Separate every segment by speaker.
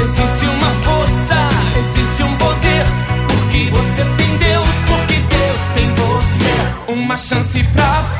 Speaker 1: Existe uma força, existe um poder. Porque você tem Deus, porque Deus tem você. Uma chance pra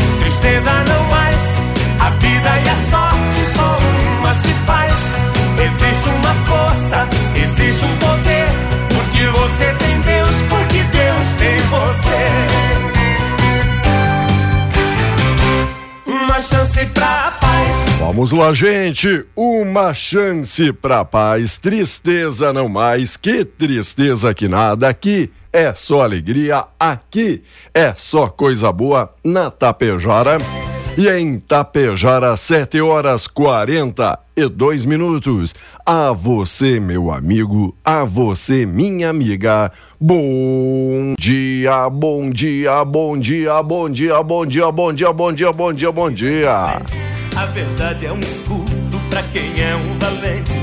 Speaker 2: tristeza não mais. A vida e a sorte só uma se faz. Existe uma força, existe um poder. Porque você tem Deus, porque Deus tem você. Uma chance pra paz.
Speaker 3: Vamos lá, gente. Uma chance pra paz. Tristeza não mais. Que tristeza que nada. Aqui é só alegria. Aqui é só coisa boa na Tapejara. E em Tapejara, 7 horas 42 minutos. A você, meu amigo, a você, minha amiga. Bom dia, bom dia, bom dia, bom dia, bom dia, bom dia, bom dia, bom dia, bom dia.
Speaker 2: A verdade é um escudo pra quem é um valente.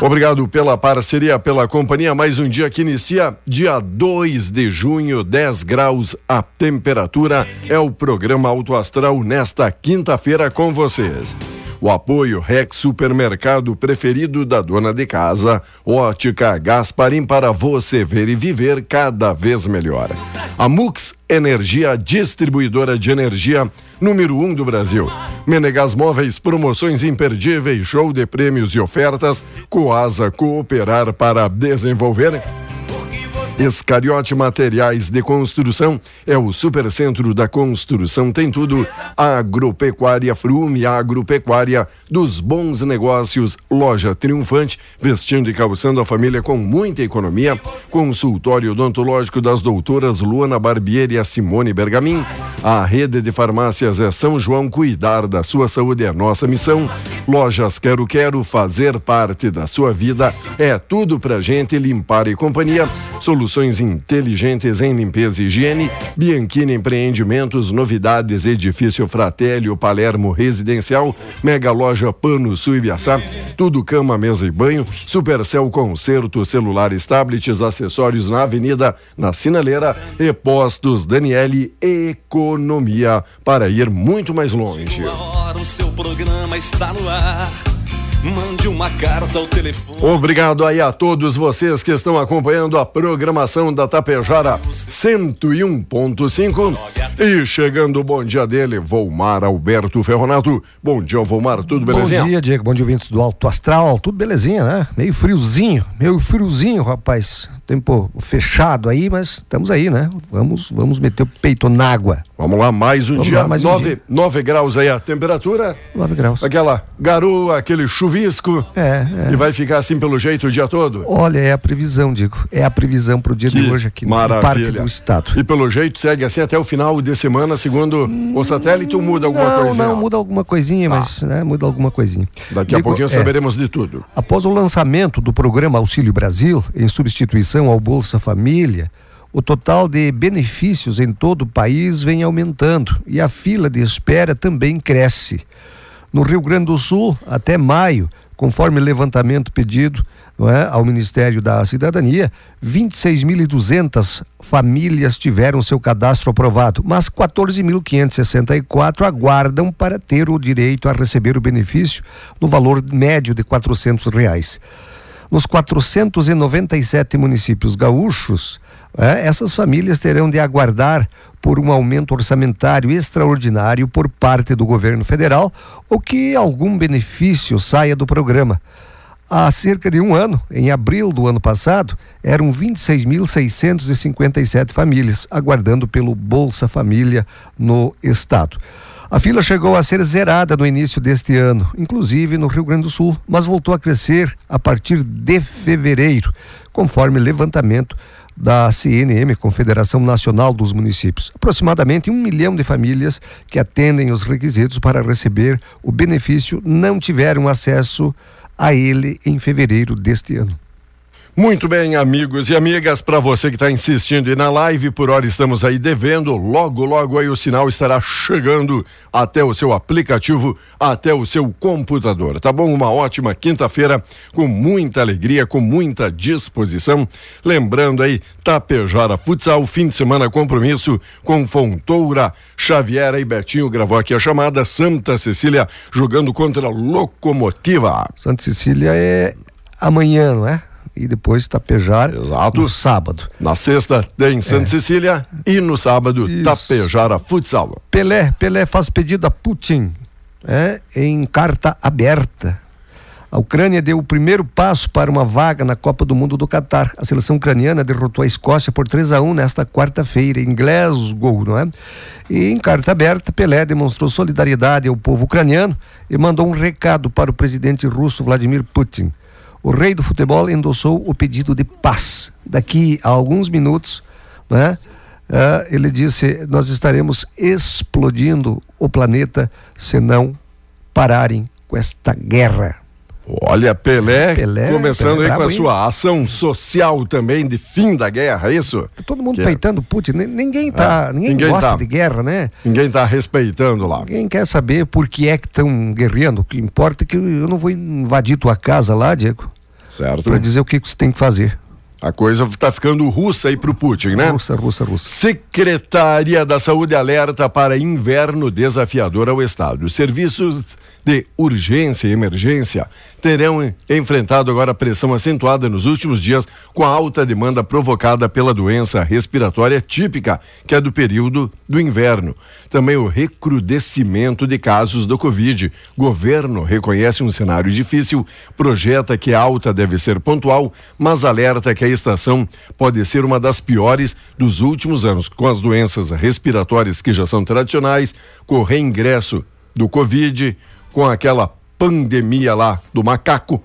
Speaker 3: Obrigado pela parceria, pela companhia. Mais um dia que inicia, dia 2 de junho, 10 graus a temperatura. É o programa Auto Astral nesta quinta-feira com vocês. O apoio Rex Supermercado preferido da dona de casa, Ótica Gasparim para você ver e viver cada vez melhor. A Mux Energia, distribuidora de energia número 1 um do Brasil. Menegas Móveis, promoções imperdíveis, show de prêmios e ofertas. Coasa Cooperar para desenvolver. Escariote Materiais de Construção é o supercentro da construção, tem tudo. Agropecuária Frume, agropecuária dos bons negócios, loja triunfante, vestindo e calçando a família com muita economia. Consultório odontológico das doutoras Luana Barbieri e Simone Bergamin. A rede de farmácias é São João, cuidar da sua saúde é nossa missão. Lojas Quero Quero, fazer parte da sua vida é tudo pra gente limpar e companhia. Soluções inteligentes em limpeza e higiene. Bianchini Empreendimentos, novidades, edifício Fratélio, Palermo Residencial, Mega Loja Pano Sul Ibiaçá, tudo cama, mesa e banho. Supercel Concerto, celulares, tablets, acessórios na Avenida, na Sinaleira e Postos Daniele Economia para ir muito mais longe.
Speaker 4: Hora, o seu programa está no ar.
Speaker 1: Mande uma carta ao telefone.
Speaker 3: Obrigado aí a todos vocês que estão acompanhando a programação da Tapejara 101.5 e chegando o bom dia dele, Volmar Alberto Ferronato. Bom dia, Volmar, tudo belezinha?
Speaker 4: Bom dia, Diego, bom dia, ouvintes do Alto Astral, tudo belezinha, né? Meio friozinho, meio friozinho, rapaz. Tempo fechado aí, mas estamos aí, né? Vamos, vamos meter o peito na água.
Speaker 3: Vamos lá, mais um
Speaker 4: Vamos
Speaker 3: dia,
Speaker 4: lá, mais um
Speaker 3: 9
Speaker 4: dia.
Speaker 3: nove graus aí a temperatura.
Speaker 4: 9 graus.
Speaker 3: Aquela garoa, aquele chuvisco.
Speaker 4: É, é.
Speaker 3: E vai ficar assim pelo jeito o dia todo?
Speaker 4: Olha, é a previsão, Diego. É a previsão para o dia de hoje aqui no
Speaker 3: maravilha.
Speaker 4: Parque do Estado.
Speaker 3: E pelo jeito segue assim até o final de semana, segundo o satélite, ou muda alguma
Speaker 4: não,
Speaker 3: coisinha?
Speaker 4: não, muda alguma coisinha, mas né, muda alguma coisinha.
Speaker 3: Daqui a
Speaker 4: Diego,
Speaker 3: pouquinho
Speaker 4: é,
Speaker 3: saberemos de tudo.
Speaker 4: Após o lançamento do programa Auxílio Brasil, em substituição ao Bolsa Família, o total de benefícios em todo o país vem aumentando e a fila de espera também cresce. No Rio Grande do Sul, até maio, conforme levantamento pedido é, ao Ministério da Cidadania, 26.200 famílias tiveram seu cadastro aprovado, mas 14.564 aguardam para ter o direito a receber o benefício no valor médio de 400 reais. Nos 497 municípios gaúchos, é, essas famílias terão de aguardar por um aumento orçamentário extraordinário por parte do governo federal ou que algum benefício saia do programa. Há cerca de um ano, em abril do ano passado, eram 26.657 famílias aguardando pelo Bolsa Família no estado. A fila chegou a ser zerada no início deste ano, inclusive no Rio Grande do Sul, mas voltou a crescer a partir de fevereiro, conforme levantamento da CNM, Confederação Nacional dos Municípios. Aproximadamente um milhão de famílias que atendem os requisitos para receber o benefício não tiveram acesso a ele em fevereiro deste ano.
Speaker 3: Muito bem, amigos e amigas, para você que está insistindo e na live, por hora estamos aí devendo. Logo, logo aí o sinal estará chegando até o seu aplicativo, até o seu computador. Tá bom? Uma ótima quinta-feira com muita alegria, com muita disposição. Lembrando aí, Tapejara Futsal, fim de semana compromisso com Fontoura, Xavier e Betinho gravou aqui a chamada Santa Cecília jogando contra a Locomotiva.
Speaker 4: Santa Cecília é amanhã, não é? E depois Tapejara
Speaker 3: Exato.
Speaker 4: no sábado.
Speaker 3: Na sexta tem Santa Cecília e no sábado
Speaker 4: Isso.
Speaker 3: Tapejara Futsal.
Speaker 4: Pelé, Pelé faz pedido a Putin é, em carta aberta. A Ucrânia deu o primeiro passo para uma vaga na Copa do Mundo do Catar. A seleção ucraniana derrotou a Escócia por 3 a 1 nesta quarta-feira em Glasgow, não é? E em carta aberta, Pelé demonstrou solidariedade ao povo ucraniano e mandou um recado para o presidente russo Vladimir Putin. O rei do futebol endossou o pedido de paz. Daqui a alguns minutos, né? Ah, ele disse: Nós estaremos explodindo o planeta se não pararem com esta guerra.
Speaker 3: Olha, Pelé,
Speaker 4: Pelé,
Speaker 3: começando
Speaker 4: Pelé
Speaker 3: aí com a
Speaker 4: hein?
Speaker 3: sua ação social também de fim da guerra, é isso?
Speaker 4: Tá todo mundo
Speaker 3: Que-
Speaker 4: peitando Putin. Ni- Ninguém tá,
Speaker 3: É,
Speaker 4: ninguém,
Speaker 3: ninguém
Speaker 4: gosta
Speaker 3: tá.
Speaker 4: de guerra, né?
Speaker 3: Ninguém está respeitando lá.
Speaker 4: Ninguém quer saber por que é que estão guerreando. O que importa é que eu não vou invadir tua casa lá, Diego,
Speaker 3: Certo?
Speaker 4: para dizer o que que você tem que fazer.
Speaker 3: A coisa está ficando russa aí pro Putin, né?
Speaker 4: Russa, russa, russa.
Speaker 3: Secretaria da Saúde alerta para inverno desafiador ao Estado. Os serviços de urgência e emergência terão enfrentado agora pressão acentuada nos últimos dias com a alta demanda provocada pela doença respiratória típica, que é do período do inverno. Também o recrudescimento de casos do Covid. Governo reconhece um cenário difícil, projeta que a alta deve ser pontual, mas alerta que a estação pode ser uma das piores dos últimos anos, com as doenças respiratórias que já são tradicionais, com o reingresso do Covid, com aquela pandemia lá do macaco.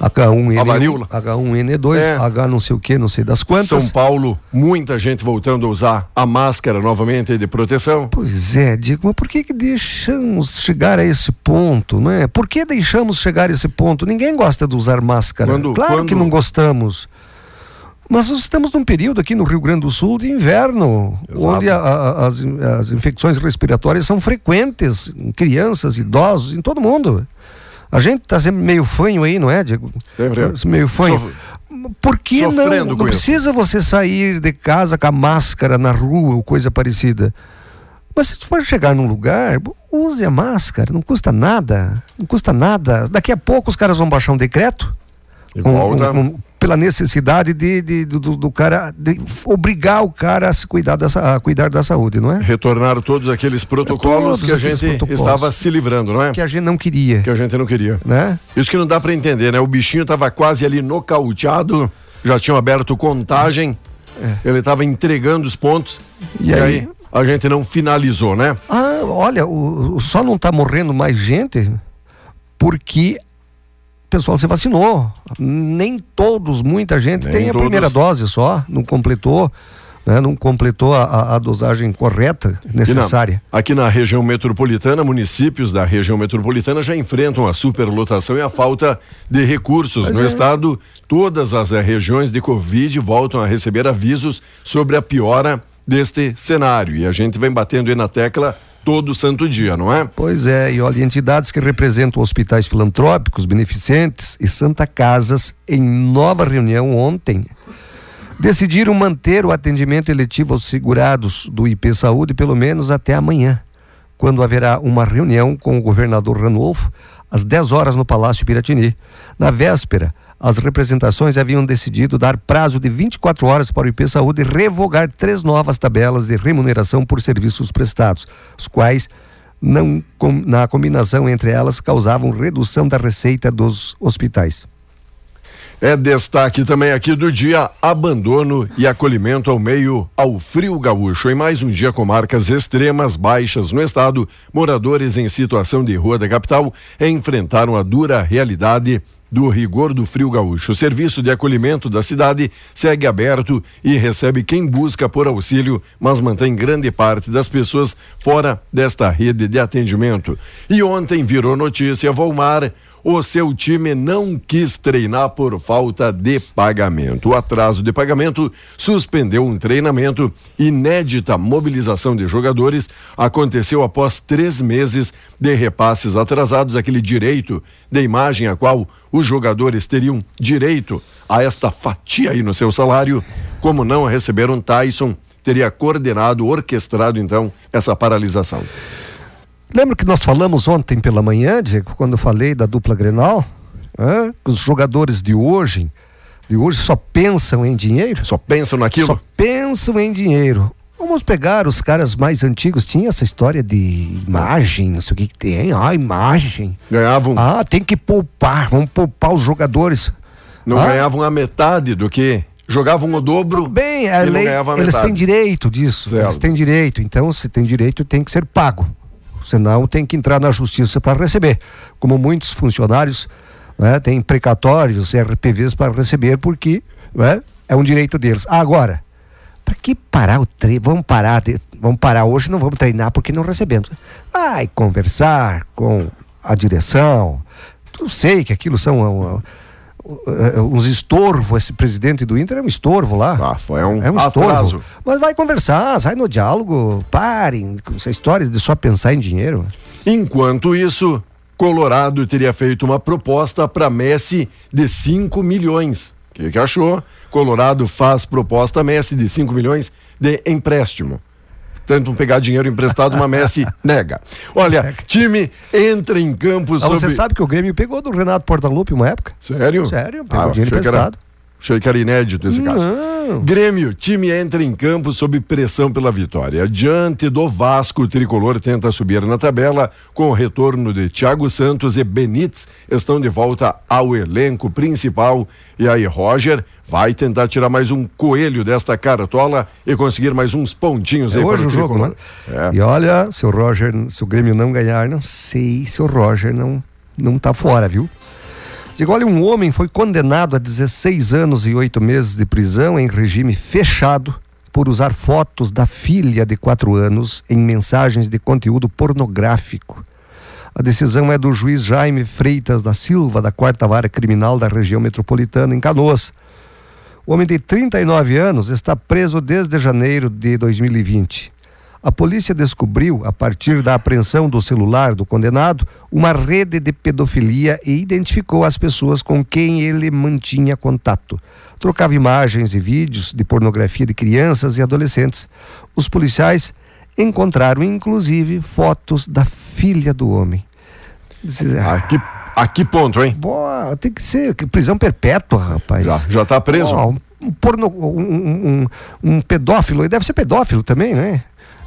Speaker 4: H1N1,
Speaker 3: A varíola.
Speaker 4: H1N2,
Speaker 3: É.
Speaker 4: H não sei o que, não sei das quantas.
Speaker 3: São Paulo, muita gente voltando a usar a máscara novamente de proteção.
Speaker 4: Pois é, Diego, mas por que, que deixamos chegar a esse ponto, não é? Por que deixamos chegar a esse ponto? Ninguém gosta de usar máscara.
Speaker 3: Quando-
Speaker 4: claro
Speaker 3: quando-
Speaker 4: que não gostamos. Mas nós estamos num período aqui no Rio Grande do Sul de inverno,
Speaker 3: Exato.
Speaker 4: onde a- a- as, as infecções respiratórias são frequentes em crianças, idosos, em todo mundo. A gente está sempre meio fanho aí, não é, Diego?
Speaker 3: Sempre.
Speaker 4: Meio fanho.
Speaker 3: Sof-
Speaker 4: Por que não?
Speaker 3: sofrendo
Speaker 4: Não
Speaker 3: com isso.
Speaker 4: precisa você sair de casa com a máscara na rua ou coisa parecida. Mas se tu for chegar num lugar, use a máscara, não custa nada, não custa nada. Daqui a pouco os caras vão baixar um decreto
Speaker 3: E volta.
Speaker 4: um- um- pela necessidade de, de- do, do- cara de obrigar o cara a se cuidar dessa, a cuidar da saúde, não é?
Speaker 3: Retornar todos aqueles protocolos
Speaker 4: Todos
Speaker 3: que a gente
Speaker 4: protocolos.
Speaker 3: estava se livrando, não é?
Speaker 4: Que a gente não queria,
Speaker 3: Que a gente não queria.
Speaker 4: né?
Speaker 3: Isso que não dá pra entender, né? O bichinho tava quase ali nocauteado, já tinham aberto contagem, ele tava entregando os pontos e,
Speaker 4: É. E
Speaker 3: aí?
Speaker 4: aí?
Speaker 3: a gente não finalizou, né?
Speaker 4: Ah, olha, o, o- só não está morrendo mais gente porque pessoal se vacinou. Nem todos, muita gente
Speaker 3: Nem
Speaker 4: tem a
Speaker 3: todos.
Speaker 4: primeira dose só, não completou, né, não completou a, a- a dosagem correta,
Speaker 3: E na-
Speaker 4: necessária.
Speaker 3: aqui na região metropolitana, municípios da região metropolitana já enfrentam a superlotação e a falta de recursos. no
Speaker 4: é.
Speaker 3: estado, todas as eh, regiões de Covid voltam a receber avisos sobre a piora deste cenário. E a gente vem batendo aí na tecla todo santo dia, não é?
Speaker 4: Pois é, e olha, entidades que representam hospitais filantrópicos, beneficentes e Santa Casas, em nova reunião ontem, decidiram manter o atendimento eletivo aos segurados do IP Saúde pelo menos até amanhã, quando haverá uma reunião com o governador Ranolfo às 10 horas no Palácio Piratini. Na véspera, as representações haviam decidido dar prazo de 24 horas para o IP Saúde revogar três novas tabelas de remuneração por serviços prestados, os quais não com- na combinação entre elas causavam redução da receita dos hospitais.
Speaker 3: É destaque também aqui do dia abandono e acolhimento ao meio ao frio gaúcho. Em mais um dia com marcas extremas baixas no estado, moradores em situação de rua da capital enfrentaram a dura realidade do rigor do frio gaúcho. O serviço de acolhimento da cidade segue aberto e recebe quem busca por auxílio, mas mantém grande parte das pessoas fora desta rede de atendimento. E ontem virou notícia, Volmar, o seu time não quis treinar por falta de pagamento. O atraso de pagamento suspendeu um treinamento. Inédita mobilização de jogadores aconteceu após três meses de repasses atrasados, aquele direito de imagem a qual os jogadores teriam direito a esta fatia aí no seu salário. Como não receberam, Tyson teria coordenado, orquestrado então essa paralisação.
Speaker 4: Lembra que nós falamos ontem pela manhã, Diego, quando eu falei da dupla Grenal? Hã? Os jogadores de hoje, de hoje só pensam em dinheiro?
Speaker 3: Só pensam naquilo?
Speaker 4: Só pensam em dinheiro. Vamos pegar os caras mais antigos, tinha essa história de imagem, não sei o que, que tem. Ah, imagem.
Speaker 3: Ganhavam,
Speaker 4: Ah, tem que poupar, vamos poupar os jogadores.
Speaker 3: não
Speaker 4: ah.
Speaker 3: ganhavam a metade do que jogavam o dobro.
Speaker 4: Bem, a
Speaker 3: e não
Speaker 4: lei,
Speaker 3: a
Speaker 4: eles têm direito disso.
Speaker 3: Certo.
Speaker 4: Eles têm direito. Então, se tem direito, tem que ser pago. Senão, tem que entrar na justiça para receber. Como muitos funcionários né, têm precatórios, RPVs para receber, porque né, é um direito deles. Agora, para que parar o treino? Vamos parar, de- vamos parar hoje, não vamos treinar porque não recebemos. Vai conversar com a direção. Eu sei que aquilo são uh, uns estorvos. Esse presidente do Inter é um estorvo lá.
Speaker 3: Ah, foi um,
Speaker 4: É um estorvo.
Speaker 3: atraso.
Speaker 4: Mas vai conversar, sai no diálogo, parem com essa história de só pensar em dinheiro.
Speaker 3: Enquanto isso, Colorado teria feito uma proposta para Messi de 5 milhões. O que, que achou? Colorado faz proposta a Messi de 5 milhões de empréstimo. Tentam pegar dinheiro emprestado, mas Messi nega. Olha, time entra em campo
Speaker 4: Ah,
Speaker 3: sobre...
Speaker 4: Você sabe que o Grêmio pegou do Renato Portaluppi uma época?
Speaker 3: Sério?
Speaker 4: Sério, pegou
Speaker 3: Ah,
Speaker 4: dinheiro
Speaker 3: que era-
Speaker 4: emprestado.
Speaker 3: Achei que era inédito esse caso.
Speaker 4: Não.
Speaker 3: Grêmio, time entra em campo sob pressão pela vitória. Diante do Vasco, o tricolor tenta subir na tabela com o retorno de Thiago Santos e Benítez estão de volta ao elenco principal. E aí, Roger vai tentar tirar mais um coelho desta cartola e conseguir mais uns pontinhos
Speaker 4: É
Speaker 3: aí
Speaker 4: hoje o jogo, né?
Speaker 3: É.
Speaker 4: E olha, se o Roger, se o Grêmio não ganhar, não sei se o Roger não, não tá fora, viu? Digo, olha, um homem foi condenado a 16 anos e 8 meses de prisão em regime fechado por usar fotos da filha de 4 anos em mensagens de conteúdo pornográfico. A decisão é do juiz Jaime Freitas da Silva, da quarta vara criminal da região metropolitana, em Canoas. O homem de 39 anos está preso desde janeiro de 2020. A polícia descobriu, a partir da apreensão do celular do condenado, uma rede de pedofilia e identificou as pessoas com quem ele mantinha contato. Trocava imagens e vídeos de pornografia de crianças e adolescentes. Os policiais encontraram inclusive fotos da filha do homem. Diz-
Speaker 3: A que, a que ponto, hein?
Speaker 4: Boa, tem que ser prisão perpétua, rapaz.
Speaker 3: Já, já tá preso.
Speaker 4: Ó, um, porno, um, um, um- pedófilo, e deve ser pedófilo também, né?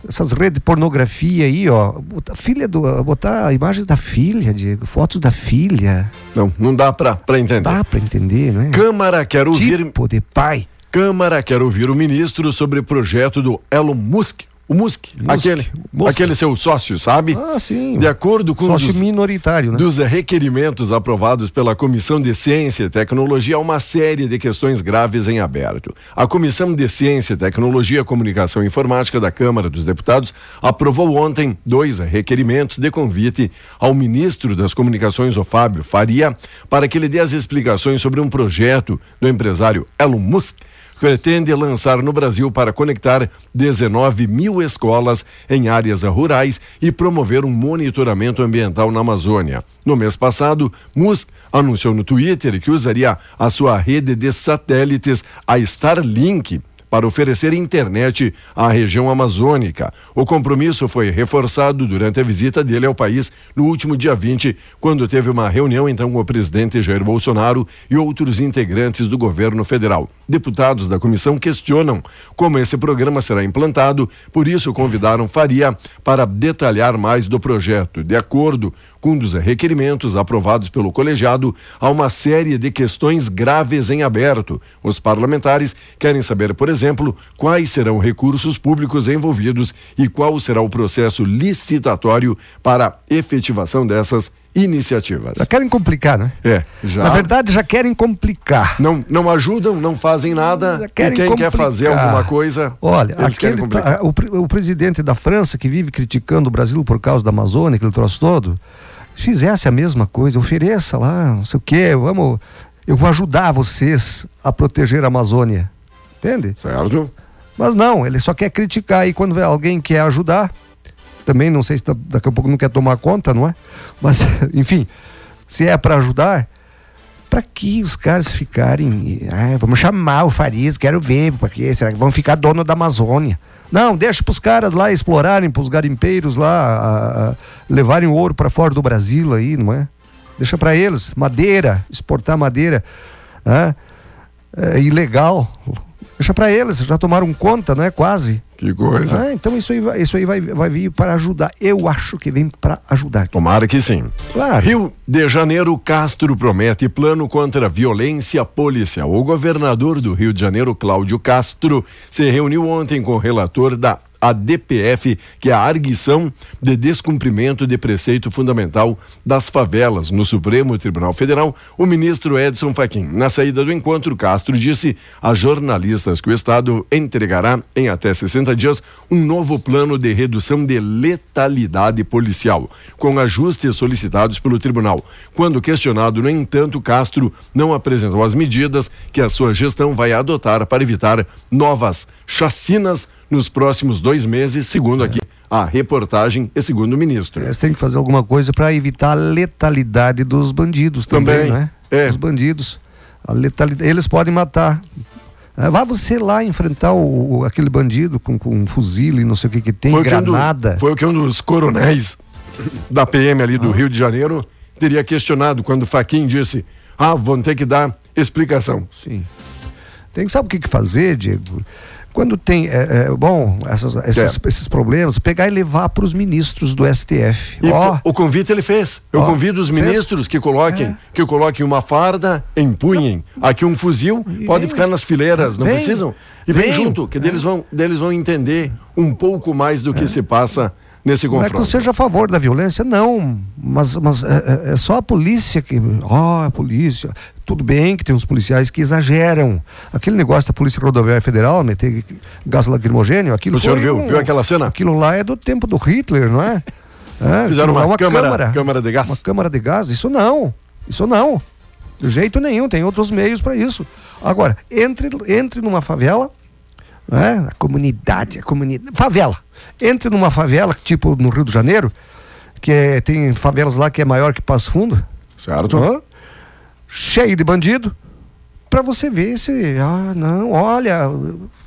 Speaker 4: Essas redes de pornografia aí, ó. Botar, filha do, botar imagens da filha, Diego, fotos da filha.
Speaker 3: Não, não dá pra, pra entender.
Speaker 4: Dá pra entender, não é?
Speaker 3: Câmara quer ouvir.
Speaker 4: Tipo de pai.
Speaker 3: Câmara quer ouvir o ministro sobre o projeto do Elon Musk. O Musk, aquele,
Speaker 4: Musk.
Speaker 3: aquele seu sócio, sabe?
Speaker 4: Ah, sim.
Speaker 3: De acordo com
Speaker 4: Sócio
Speaker 3: os,
Speaker 4: minoritário, né?
Speaker 3: dos requerimentos aprovados pela Comissão de Ciência e Tecnologia, há uma série de questões graves em aberto. A Comissão de Ciência, Tecnologia, Comunicação e Informática da Câmara dos Deputados aprovou ontem dois requerimentos de convite ao ministro das Comunicações, o Fábio Faria, para que ele dê as explicações sobre um projeto do empresário Elon Musk pretende lançar no Brasil para conectar 19 mil escolas em áreas rurais e promover um monitoramento ambiental na Amazônia. No mês passado, Musk anunciou no Twitter que usaria a sua rede de satélites, a Starlink, para oferecer internet à região amazônica. O compromisso foi reforçado durante a visita dele ao país no último dia 20, quando teve uma reunião então com o presidente Jair Bolsonaro e outros integrantes do governo federal. Deputados da comissão questionam como esse programa será implantado, por isso convidaram Faria para detalhar mais do projeto. De acordo com um dos requerimentos aprovados pelo colegiado, há uma série de questões graves em aberto. Os parlamentares querem saber, por exemplo, quais serão recursos públicos envolvidos e qual será o processo licitatório para efetivação dessas iniciativas.
Speaker 4: Já querem complicar, né?
Speaker 3: É, já.
Speaker 4: Na verdade, já querem complicar.
Speaker 3: não, não ajudam, não fazem nada.
Speaker 4: Já
Speaker 3: E
Speaker 4: querem
Speaker 3: quem quer
Speaker 4: complicar.
Speaker 3: fazer alguma coisa,
Speaker 4: Olha, aquele tá- o, o presidente da França que vive criticando o Brasil por causa da Amazônia, aquele troço todo, fizesse a mesma coisa, ofereça lá, não sei o quê, vamos, eu vou ajudar vocês a proteger a Amazônia. Entende?
Speaker 3: Certo?
Speaker 4: Mas não, ele só quer criticar e quando alguém quer ajudar, também não sei se tá- daqui a pouco não quer tomar conta, não é? Mas, enfim, se é para ajudar, para que os caras ficarem. Ah, vamos chamar o Farias, quero ver, porque será que vão ficar dono da Amazônia? Não, deixa para os caras lá explorarem, para os garimpeiros lá a- a- levarem o ouro para fora do Brasil aí, não é? Deixa para eles, madeira, exportar madeira, ah, é ilegal. Deixa para eles, já tomaram conta, né? Quase.
Speaker 3: Que coisa.
Speaker 4: Ah, então isso aí, vai, isso aí vai, vai vir para ajudar. Eu acho que vem para ajudar.
Speaker 3: Tomara que sim.
Speaker 4: Claro.
Speaker 3: Rio de Janeiro, Castro promete plano contra a violência policial. O governador do Rio de Janeiro, Cláudio Castro, se reuniu ontem com o relator da ADPF, que é a arguição de descumprimento de preceito fundamental das favelas no Supremo Tribunal Federal, o ministro Edson Fachin. Na saída do encontro, Castro disse a jornalistas que o Estado entregará em até 60 dias um novo plano de redução de letalidade policial, com ajustes solicitados pelo tribunal. Quando questionado, no entanto, Castro não apresentou as medidas que a sua gestão vai adotar para evitar novas chacinas nos próximos dois meses, segundo aqui a reportagem e segundo o ministro.
Speaker 4: Eles têm que fazer alguma coisa para evitar a letalidade dos bandidos também,
Speaker 3: Também,
Speaker 4: né?
Speaker 3: é.
Speaker 4: Os bandidos. A letalidade, eles podem matar. Ah, Vá você lá enfrentar o, o- aquele bandido com, com um fuzil e não sei o que que tem,
Speaker 3: o que um do-
Speaker 4: granada.
Speaker 3: foi o que um dos coronéis da PM ali do Rio de Janeiro teria questionado quando Faquin disse: ah, vão ter que dar explicação.
Speaker 4: Sim. Tem que sabe o que, que fazer, Diego? Quando tem, é, é, bom, essas- esses,
Speaker 3: É.
Speaker 4: esses problemas, pegar e levar para os ministros do STF.
Speaker 3: E
Speaker 4: Ó,
Speaker 3: o convite ele fez. Eu
Speaker 4: Ó,
Speaker 3: convido os
Speaker 4: fez.
Speaker 3: ministros que coloquem,
Speaker 4: É.
Speaker 3: que coloquem uma farda, empunhem aqui um fuzil, pode
Speaker 4: vem.
Speaker 3: ficar nas fileiras, não
Speaker 4: Vem.
Speaker 3: precisam. E vem,
Speaker 4: Vem.
Speaker 3: junto, que deles vão, deles vão entender um pouco mais do que se passa nesse
Speaker 4: não é que eu
Speaker 3: confronto.
Speaker 4: seja a favor da violência, não. Mas, mas é, é- é só a polícia que. Ó, a polícia. Tudo bem que tem uns policiais que exageram. Aquele negócio da Polícia Rodoviária Federal, meter gás lacrimogênio, aquilo
Speaker 3: O senhor viu?
Speaker 4: um-
Speaker 3: Viu aquela cena?
Speaker 4: Aquilo lá é do tempo do Hitler, não é? É,
Speaker 3: Fizeram
Speaker 4: aquilo lá
Speaker 3: uma
Speaker 4: é
Speaker 3: câmara- câmara de gás.
Speaker 4: Uma câmara de gás, isso não. Isso não. De jeito nenhum, tem outros meios para isso. Agora, entre, entre numa favela, né? a comunidade, a comunidade. Favela. Entre numa favela, tipo no Rio de Janeiro, que é- tem favelas lá que é maior que Passo Fundo,
Speaker 3: Certo?
Speaker 4: hã? Cheio de bandido, para você ver se. Ah, não, olha,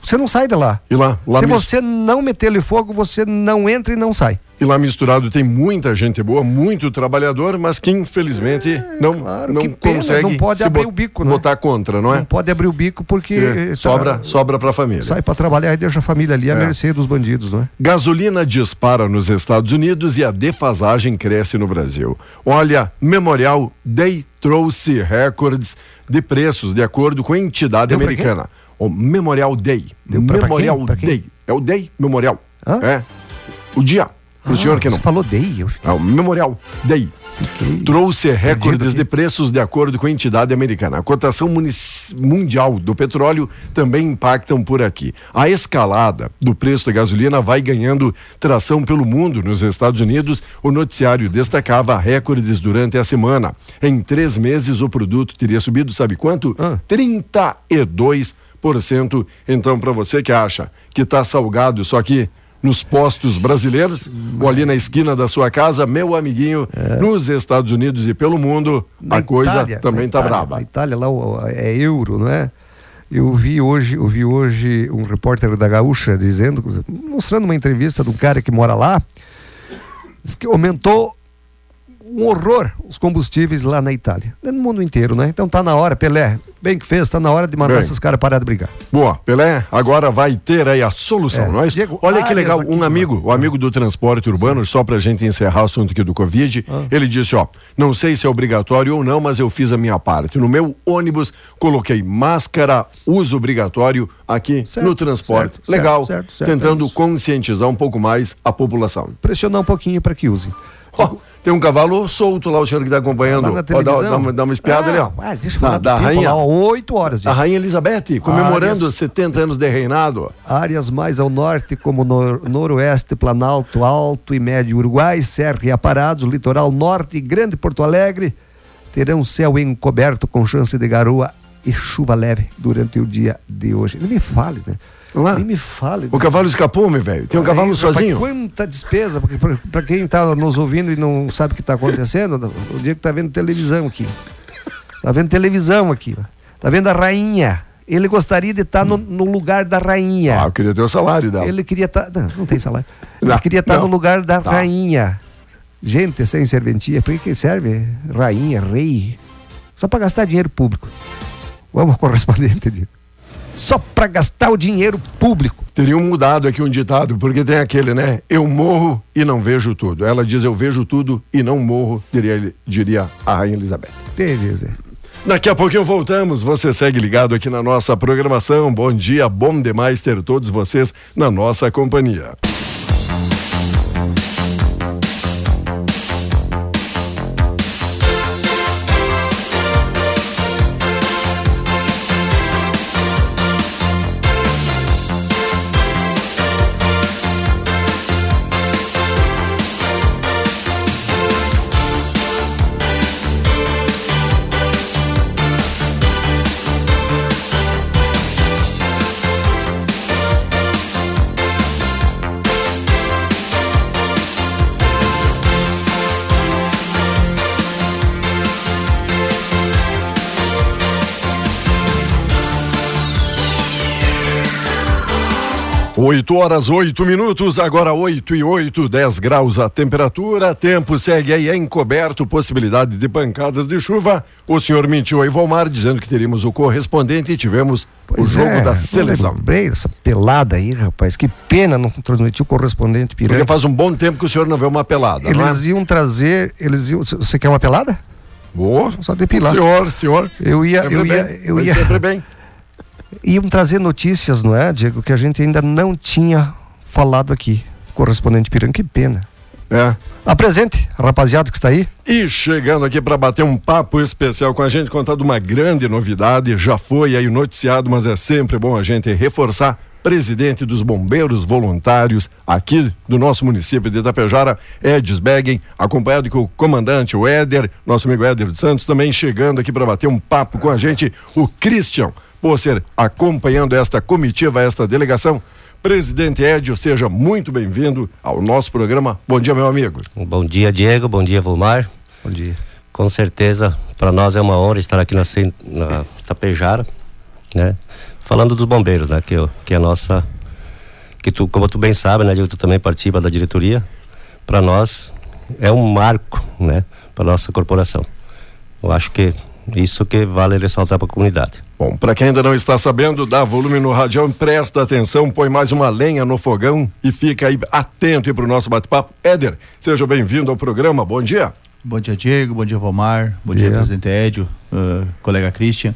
Speaker 4: você não sai de lá.
Speaker 3: E lá, lá
Speaker 4: se
Speaker 3: mis-
Speaker 4: você não meter-lhe fogo, você não entra e não sai.
Speaker 3: E lá misturado tem muita gente boa, muito trabalhador, mas que infelizmente não,
Speaker 4: É, claro,
Speaker 3: não
Speaker 4: que
Speaker 3: consegue
Speaker 4: não pode abrir o bico, né?
Speaker 3: botar contra, não é?
Speaker 4: Não pode abrir o bico porque. Eh,
Speaker 3: sobra,
Speaker 4: tá-
Speaker 3: sobra para a família.
Speaker 4: Sai para trabalhar e deixa a família ali à
Speaker 3: É.
Speaker 4: mercê dos bandidos, não é?
Speaker 3: Gasolina dispara nos Estados Unidos e a defasagem cresce no Brasil. Olha, Memorial Day trouxe recordes de preços de acordo com a entidade
Speaker 4: Deu pra
Speaker 3: americana. O Memorial Day.
Speaker 4: Deu pra- pra
Speaker 3: Memorial?
Speaker 4: Pra quem?
Speaker 3: Day. É o Day Memorial.
Speaker 4: Hã?
Speaker 3: É. O dia. O senhor que não.
Speaker 4: Você falou day, eu fiquei.
Speaker 3: É o Memorial
Speaker 4: fiquei-
Speaker 3: Trouxe recordes
Speaker 4: aqui.
Speaker 3: de preços de acordo com a entidade americana. A cotação mundial do petróleo também impactam por aqui. A escalada do preço da gasolina vai ganhando tração pelo mundo. Nos Estados Unidos, o noticiário destacava recordes durante a semana. Em três meses, o produto teria subido, sabe quanto?
Speaker 4: Ah.
Speaker 3: 32%. Então, para você que acha que está salgado, só que nos postos brasileiros ou ali na esquina da sua casa, meu amiguinho, nos Estados Unidos e pelo mundo,
Speaker 4: Na
Speaker 3: a coisa
Speaker 4: Itália,
Speaker 3: também
Speaker 4: na
Speaker 3: tá
Speaker 4: Itália,
Speaker 3: braba.
Speaker 4: Na Itália lá é euro, não é? Eu vi hoje, eu vi hoje um repórter da Gaúcha dizendo, mostrando uma entrevista de um cara que mora lá, que aumentou um horror os combustíveis lá na Itália, no mundo inteiro, né? Então tá na hora, Pelé, bem que fez, tá na hora de mandar
Speaker 3: Bem.
Speaker 4: esses caras parar de brigar.
Speaker 3: Boa, Pelé, agora vai ter aí a solução,
Speaker 4: É.
Speaker 3: não é?
Speaker 4: Diego
Speaker 3: Olha que legal,
Speaker 4: aqui
Speaker 3: um amigo, o amigo do transporte urbano, só pra gente encerrar o assunto aqui do Covid,
Speaker 4: Ah.
Speaker 3: ele disse, ó, não sei se é obrigatório ou não, mas eu fiz a minha parte. No meu ônibus, coloquei máscara, uso obrigatório aqui
Speaker 4: Certo,
Speaker 3: no transporte.
Speaker 4: certo,
Speaker 3: legal,
Speaker 4: certo,
Speaker 3: tentando
Speaker 4: é isso.
Speaker 3: conscientizar um pouco mais a população.
Speaker 4: Pressionar um pouquinho para que usem.
Speaker 3: Ó, tem um cavalo solto lá, o senhor que está acompanhando.
Speaker 4: Lá na
Speaker 3: Ó, dá, dá uma, dá uma espiada ali, ó.
Speaker 4: Ah, deixa eu falar
Speaker 3: da
Speaker 4: tempo
Speaker 3: rainha.
Speaker 4: lá, ó, oito horas de
Speaker 3: A Rainha Elizabeth, comemorando
Speaker 4: Arias.
Speaker 3: 70 anos de reinado.
Speaker 4: Áreas mais ao norte, como nor noroeste, Planalto, Alto e Médio Uruguai, Serra e Aparados, Litoral Norte e Grande Porto Alegre, terão céu encoberto com chance de garoa e chuva leve durante o dia de hoje. Nem me fale, né?
Speaker 3: Lá.
Speaker 4: Nem me fale.
Speaker 3: O cavalo escapou, meu velho. Tem um cavalo
Speaker 4: Aí, rapaz,
Speaker 3: sozinho.
Speaker 4: Quanta despesa, porque pra, pra quem tá nos ouvindo e não sabe o que tá acontecendo, o Diego tá vendo televisão aqui. Tá vendo televisão aqui. ó. Tá vendo a rainha. Ele gostaria de estar no, no lugar da rainha.
Speaker 3: Ah, eu queria ter o salário dela.
Speaker 4: Ele queria estar. não, não tem salário.
Speaker 3: Não,
Speaker 4: Ele queria estar
Speaker 3: não.
Speaker 4: no lugar da
Speaker 3: Tá.
Speaker 4: rainha. Gente sem serventia, para que serve? Rainha, rei. Só para gastar dinheiro público. Vamos, correspondente, Diego. Só para gastar o dinheiro público.
Speaker 3: Teriam mudado aqui um ditado, porque tem aquele, né? Eu morro e não vejo tudo. Ela diz eu vejo tudo e não morro, diria, diria a Rainha Elizabeth.
Speaker 4: Dizer.
Speaker 3: Daqui a pouquinho voltamos. Você segue ligado aqui na nossa programação. Bom dia, bom demais ter todos vocês na nossa companhia. Oito horas, oito minutos, agora oito e oito, 10 graus a temperatura, tempo segue aí encoberto, possibilidade de pancadas de chuva. O senhor mentiu aí, Volmar, dizendo que teríamos o correspondente e tivemos o jogo
Speaker 4: é,
Speaker 3: da seleção.
Speaker 4: Lembrei dessa pelada aí, rapaz. Que pena não transmitir o correspondente
Speaker 3: Porque
Speaker 4: Piranga.
Speaker 3: faz um bom tempo que o senhor não vê uma pelada, não é?
Speaker 4: Eles iam trazer, eles iam. Você quer uma pelada?
Speaker 3: Boa.
Speaker 4: Só depilar.
Speaker 3: Senhor, senhor.
Speaker 4: Eu ia,
Speaker 3: Sempre
Speaker 4: eu ia,
Speaker 3: bem,
Speaker 4: eu ia.
Speaker 3: sempre bem.
Speaker 4: Iam trazer notícias, não é, Diego, que a gente ainda não tinha falado aqui. Correspondente Piranga, que pena.
Speaker 3: É.
Speaker 4: Apresente, rapaziada que está aí.
Speaker 3: E chegando aqui para bater um papo especial com a gente, contar de uma grande novidade, já foi aí noticiado, mas é sempre bom a gente reforçar. Presidente dos Bombeiros Voluntários aqui do nosso município de Itapejara, Edis Beggen, acompanhado com o comandante, o Éder, nosso amigo Éder dos Santos, também chegando aqui para bater um papo com a gente, o Christian Posser, acompanhando esta comitiva, esta delegação. Presidente Edio, seja muito bem-vindo ao nosso programa. Bom dia, meu amigo.
Speaker 5: Bom dia, Diego. Bom dia, Volmar.
Speaker 4: Bom dia.
Speaker 5: com certeza, para nós é uma honra estar aqui na, na Tapejara, né? Falando dos bombeiros, né? Que, que é a nossa, que tu, como tu bem sabe, né? Tu também participa da diretoria. Para nós é um marco, né? Para nossa corporação. Eu acho que isso que vale ressaltar para a comunidade.
Speaker 3: Bom, para quem ainda não está sabendo, dá volume no radião, presta atenção, põe mais uma lenha no fogão e fica aí atento para o nosso bate-papo. Éder, seja bem-vindo ao programa, bom dia.
Speaker 6: Bom dia, Diego. Bom dia, Vomar. Bom dia, dia presidente Edio, uh, colega Christian.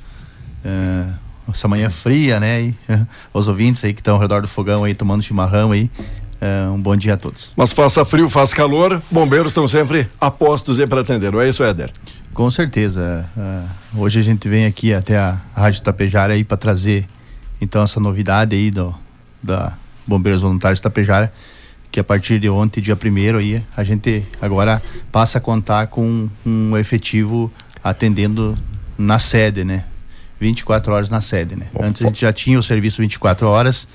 Speaker 6: Uh, essa manhã fria, né? E, uh, os ouvintes aí que estão ao redor do fogão aí, tomando chimarrão aí. Um bom dia a todos.
Speaker 3: Mas faça frio, faz calor, bombeiros estão sempre a postos para atender, não é isso, Éder?
Speaker 6: Com certeza. hoje a gente vem aqui até a Rádio Tapejara aí para trazer então essa novidade aí do, da Bombeiros Voluntários Tapejara que a partir de ontem, dia primeiro aí, a gente agora passa a contar com um efetivo atendendo na sede, né? 24 horas na sede, né? Bom, Antes a gente já tinha o serviço 24 horas,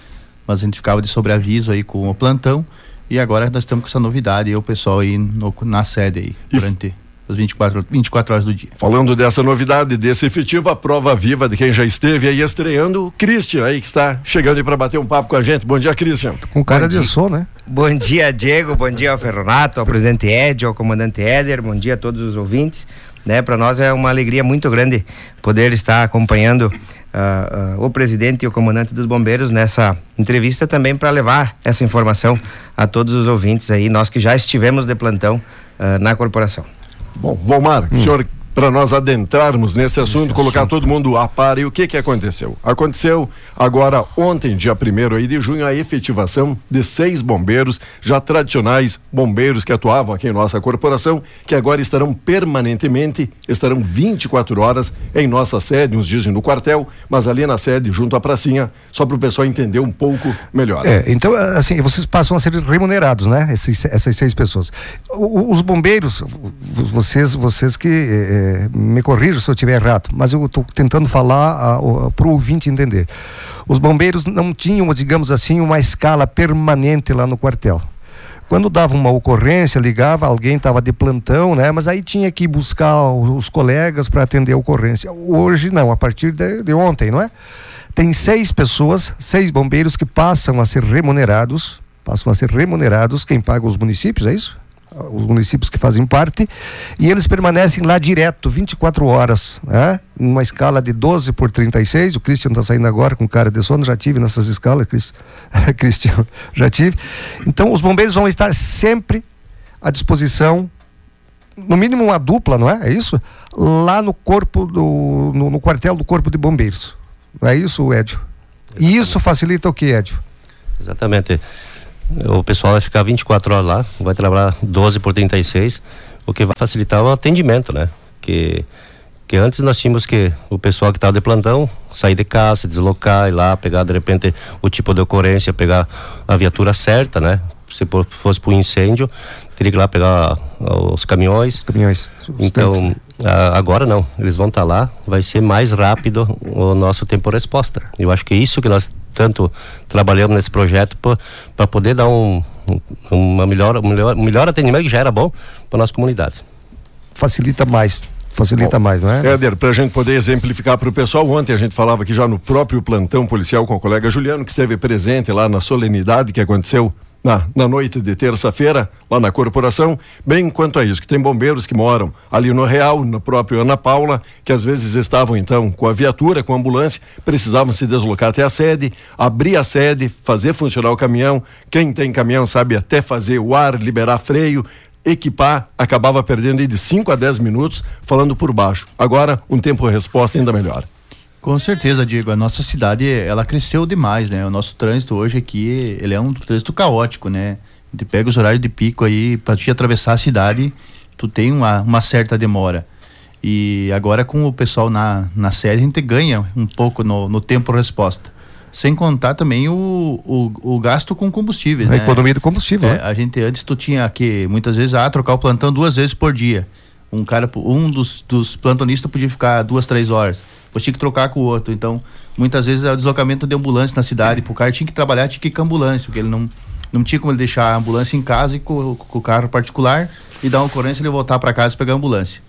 Speaker 6: mas a gente ficava de sobreaviso aí com o plantão e agora nós estamos com essa novidade aí, o pessoal aí no, na sede aí, durante as 24, 24 horas do dia.
Speaker 3: Falando dessa novidade, desse efetivo, a prova viva de quem já esteve aí estreando, o Christian aí que está chegando aí para bater um papo com a gente. Bom dia, Christian.
Speaker 4: Com cara de som, né?
Speaker 7: Bom dia, Diego. Bom dia ao Ferronato, ao presidente Ed, ao comandante Éder. Bom dia a todos os ouvintes. Né, para nós é uma alegria muito grande poder estar acompanhando uh, uh, o presidente e o comandante dos bombeiros nessa entrevista também para levar essa informação a todos os ouvintes aí, nós que já estivemos de plantão uh, na corporação.
Speaker 3: Bom, Valmar, hum. senhor para nós adentrarmos nesse assunto, Esse colocar assunto. todo mundo a par. E o que que aconteceu? Aconteceu agora ontem, dia 1 aí de junho, a efetivação de seis bombeiros, já tradicionais bombeiros que atuavam aqui em nossa corporação, que agora estarão permanentemente, estarão 24 horas em nossa sede, uns dizem no quartel, mas ali na sede, junto à pracinha, só para o pessoal entender um pouco melhor.
Speaker 4: É, então, assim, vocês passam a ser remunerados, né? Esses, essas seis pessoas. O, os bombeiros, vocês, vocês que é, me corrija se eu estiver errado, mas eu estou tentando falar para o ouvinte entender. Os bombeiros não tinham, digamos assim, uma escala permanente lá no quartel. Quando dava uma ocorrência, ligava, alguém estava de plantão, né? Mas aí tinha que buscar os colegas para atender a ocorrência. Hoje não, a partir de, de ontem, não é? Tem seis pessoas, seis bombeiros que passam a ser remunerados, passam a ser remunerados, quem paga os municípios, é isso? Os municípios que fazem parte, e eles permanecem lá direto, 24 horas, né? numa escala de 12 por 36. O Christian está saindo agora com cara de sono, já tive nessas escalas, Christian, já tive. Então, os bombeiros vão estar sempre à disposição, no mínimo uma dupla, não é? É isso? Lá no corpo do, no, no quartel do Corpo de Bombeiros. Não é isso, Edio? E isso facilita o que, Edio?
Speaker 5: Exatamente. O pessoal vai ficar 24 horas lá, vai trabalhar 12 por 36, o que vai facilitar o atendimento, né? Que, que antes nós tínhamos que o pessoal que estava de plantão sair de casa, deslocar, ir lá, pegar de repente o tipo de ocorrência, pegar a viatura certa, né? Se fosse para um incêndio, teria que ir lá pegar os caminhões. Os
Speaker 4: caminhões.
Speaker 5: Os então, a, agora não, eles vão estar tá lá, vai ser mais rápido o nosso tempo de resposta. Eu acho que é isso que nós tanto trabalhamos nesse projeto para poder dar um, uma melhor, um melhor, um melhor atendimento que já era bom para nossa comunidade.
Speaker 4: Facilita mais facilita Bom, mais, não é?
Speaker 3: Éder, para a gente poder exemplificar para o pessoal, ontem a gente falava aqui já no próprio plantão policial com o colega Juliano, que esteve presente lá na solenidade que aconteceu na, na noite de terça-feira, lá na corporação, bem quanto a isso, que tem bombeiros que moram ali no Real, no próprio Ana Paula, que às vezes estavam então com a viatura, com a ambulância, precisavam se deslocar até a sede, abrir a sede, fazer funcionar o caminhão. Quem tem caminhão sabe até fazer o ar, liberar freio, equipar, acabava perdendo de 5 a 10 minutos falando por baixo. Agora, um tempo-resposta ainda melhor.
Speaker 6: Com certeza, Diego. A nossa cidade, ela cresceu demais, né? O nosso trânsito hoje aqui, ele é um trânsito caótico, né? A gente pega os horários de pico aí, para te atravessar a cidade, tu tem uma, uma certa demora. E agora com o pessoal na, na série, a gente ganha um pouco no, no tempo resposta. Sem contar também o, o, o gasto com combustível, a
Speaker 4: né? economia do combustível. É,
Speaker 6: né? A gente antes tu tinha que, muitas vezes, ah, trocar o plantão duas vezes por dia. Um cara, um dos, dos plantonistas podia ficar duas, três horas depois tinha que trocar com o outro. Então, muitas vezes é o deslocamento de ambulância na cidade, o cara tinha que trabalhar, tinha que ir com a ambulância, porque ele não, não tinha como ele deixar a ambulância em casa e com, com o carro particular e dar uma ocorrência ele voltar para casa e pegar a ambulância.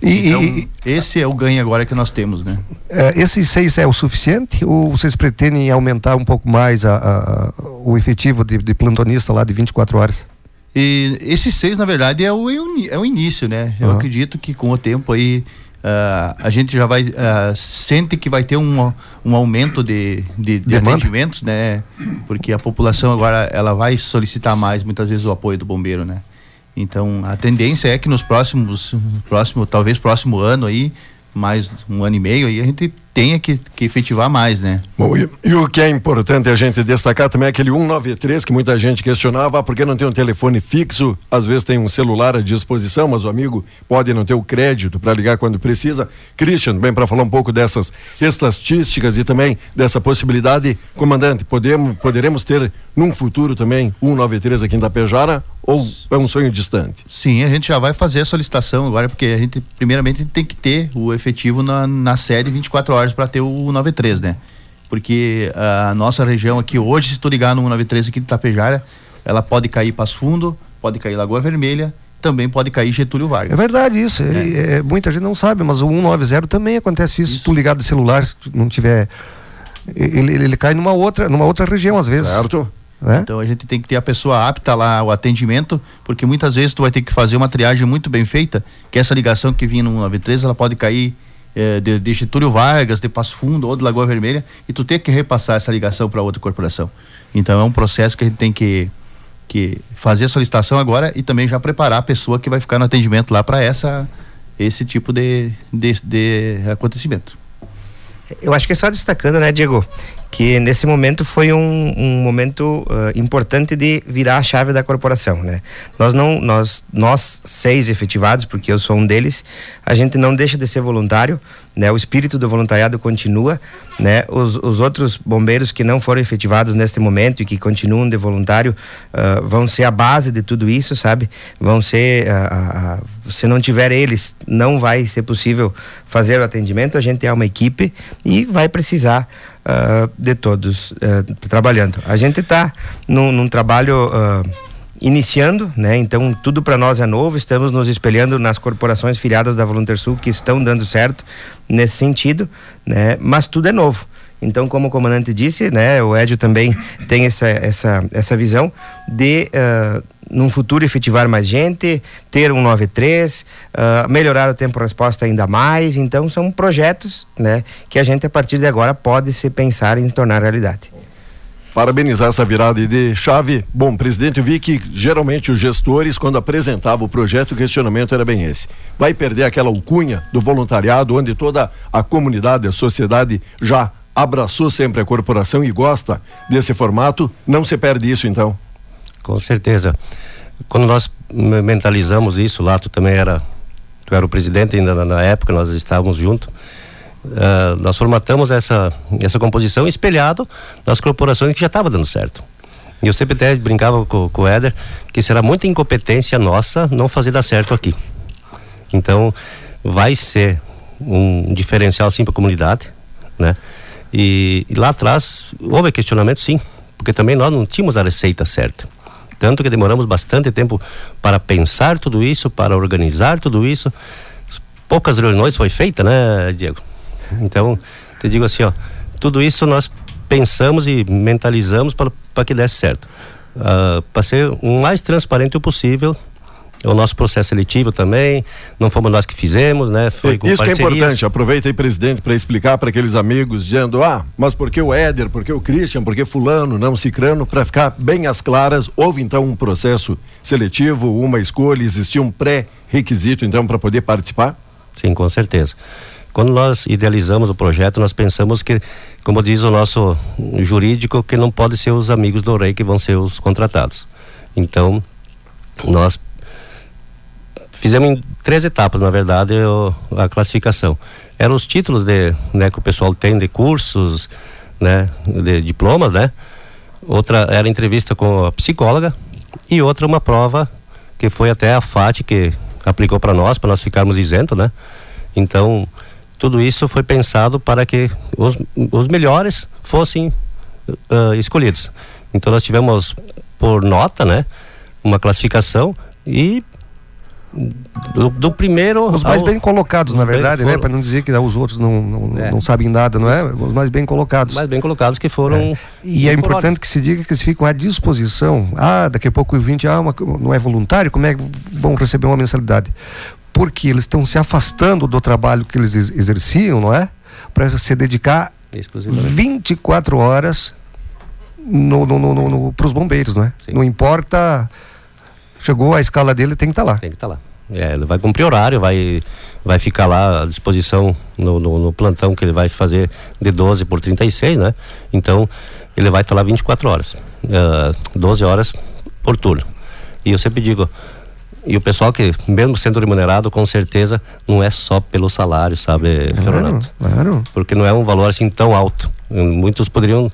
Speaker 6: E, então, e, esse é o ganho agora que nós temos, né?
Speaker 4: É, esses seis é o suficiente ou vocês pretendem aumentar um pouco mais a, a, o efetivo de, de, plantonista lá de 24 horas?
Speaker 6: E esses seis, na verdade, é o, é o início, né? Eu acredito que com o tempo aí uh, a gente já vai uh, sente que vai ter um, um aumento de, de, de atendimentos, né? Porque a população agora ela vai solicitar mais muitas vezes o apoio do bombeiro, né? Então a tendência é que nos próximos, próximo, talvez próximo ano aí, mais um ano e meio aí, a gente tenha que, que efetivar mais, né?
Speaker 3: Bom, e, e, o que é importante a gente destacar também é aquele 193 que muita gente questionava, ah, por que não tem um telefone fixo? Às vezes tem um celular à disposição, mas o amigo pode não ter o crédito para ligar quando precisa. Christian, bem para falar um pouco dessas estatísticas e também dessa possibilidade, comandante, podemos, poderemos ter num futuro também 193 aqui em Tapejara ou é um sonho distante?
Speaker 6: Sim, a gente já vai fazer a solicitação agora, porque a gente primeiramente tem que ter o efetivo na, na sede 24 horas para ter o 93, né? Porque a nossa região aqui hoje, se tu ligar no 193 aqui de Tapejara, ela pode cair Passo Fundo, pode cair Lagoa Vermelha, também pode cair Getúlio Vargas.
Speaker 4: É verdade isso. É. É, muita gente não sabe, mas o 190 também acontece isso. isso. Se tu ligar de celular, se não tiver. Ele, ele, ele, cai numa outra, numa outra região, às vezes.
Speaker 6: Certo. É? Então a gente tem que ter a pessoa apta lá o atendimento, porque muitas vezes tu vai ter que fazer uma triagem muito bem feita, que essa ligação que vinha no 193, ela pode cair é, de, de Getúlio Vargas, de Passo Fundo ou de Lagoa Vermelha, e tu tem que repassar essa ligação para outra corporação. Então é um processo que a gente tem que, que fazer a solicitação agora e também já preparar a pessoa que vai ficar no atendimento lá para essa esse tipo de, de, de acontecimento.
Speaker 7: Eu acho que é só destacando, né, Diego, que nesse momento foi um, um momento uh, importante de virar a chave da corporação, né? Nós não, nós, nós seis efetivados, porque eu sou um deles, a gente não deixa de ser voluntário, né? O espírito do voluntariado continua, né? Os, os outros bombeiros que não foram efetivados neste momento e que continuam de voluntário uh, vão ser a base de tudo isso, sabe? Vão ser, uh, uh, se não tiver eles, não vai ser possível fazer o atendimento. A gente é uma equipe e vai precisar de todos uh, trabalhando. A gente está num, num, trabalho iniciando, né? Então tudo para nós é novo. Estamos nos espelhando nas corporações filiadas da Volunteer Sul que estão dando certo nesse sentido, né? Mas tudo é novo. Então, como o comandante disse, né, o Edio também tem essa, essa, essa visão de uh, num futuro efetivar mais gente, ter um 93, uh, ah, melhorar o tempo-resposta ainda mais. Então, são projetos né, que a gente, a partir de agora, pode se pensar em tornar realidade.
Speaker 3: Parabenizar essa virada de chave. Bom, presidente, eu vi que geralmente os gestores, quando apresentavam o projeto, o questionamento era bem esse. Vai perder aquela alcunha do voluntariado, onde toda a comunidade, a sociedade já abraçou sempre a corporação e gosta desse formato. Não se perde isso, então.
Speaker 5: Com certeza. Quando nós mentalizamos isso, lá tu também era, tu era o presidente ainda na, época, nós estávamos juntos. Uh, nós formatamos essa, essa composição espelhado nas corporações que já estava dando certo. E eu sempre até brincava com, com o Éder que será muita incompetência nossa não fazer dar certo aqui. Então, vai ser um diferencial sim para a comunidade, né? E, e, lá atrás houve questionamento sim, porque também nós não tínhamos a receita certa. Tanto que demoramos bastante tempo para pensar tudo isso, para organizar tudo isso. Poucas reuniões foi feita, né, Diego? Então, te digo assim, ó, tudo isso nós pensamos e mentalizamos para que desse certo. Uh, para ser o mais transparente possível o nosso processo seletivo também, não fomos nós que fizemos, né?
Speaker 3: Foi com Isso parcerias. que é importante, aproveita aí, presidente, para explicar para aqueles amigos, dizendo, ah, mas por que o Éder, por que o Christian, por que fulano, não cicrano, para ficar bem às claras, houve então um processo seletivo, uma escolha, existia um pré-requisito então para poder participar?
Speaker 5: Sim, com certeza. Quando nós idealizamos o projeto, nós pensamos que, como diz o nosso jurídico, que não pode ser os amigos do rei que vão ser os contratados. Então, nós fizemos em três etapas, na verdade, a classificação. Eram os títulos de, né, que o pessoal tem de cursos, né, de diplomas, né? Outra era entrevista com a psicóloga e outra uma prova que foi até a FAT que aplicou para nós, para nós ficarmos isentos, né? Então, tudo isso foi pensado para que os, os melhores fossem uh, escolhidos. Então, nós tivemos por nota, né? Uma classificação e do, do primeiro.
Speaker 4: Os mais ao, bem colocados, na verdade, né? Para não dizer que os outros não, não, é. não, sabem nada, não é? Os mais bem colocados.
Speaker 5: Mais bem colocados que foram. É.
Speaker 4: E é importante que se diga que eles ficam à disposição. Ah, daqui a pouco o 20, ah, uma, não é voluntário, como é que vão receber uma mensalidade? Porque eles estão se afastando do trabalho que eles exerciam, não é? Para se dedicar 24 horas no, no, no, no para os bombeiros, não é? Sim. Não importa chegou a escala dele, tem que estar tá lá.
Speaker 5: Tem que estar tá lá. É, ele vai cumprir horário, vai, vai ficar lá à disposição no, no, no, plantão que ele vai fazer de 12 por 36, né? Então, ele vai estar tá lá 24 horas, uh, é, 12 horas por turno. E eu sempre digo, e o pessoal que, mesmo sendo remunerado, com certeza não é só pelo salário, sabe, claro, Fernando? Claro. Porque não é um valor assim tão alto. Muitos poderiam,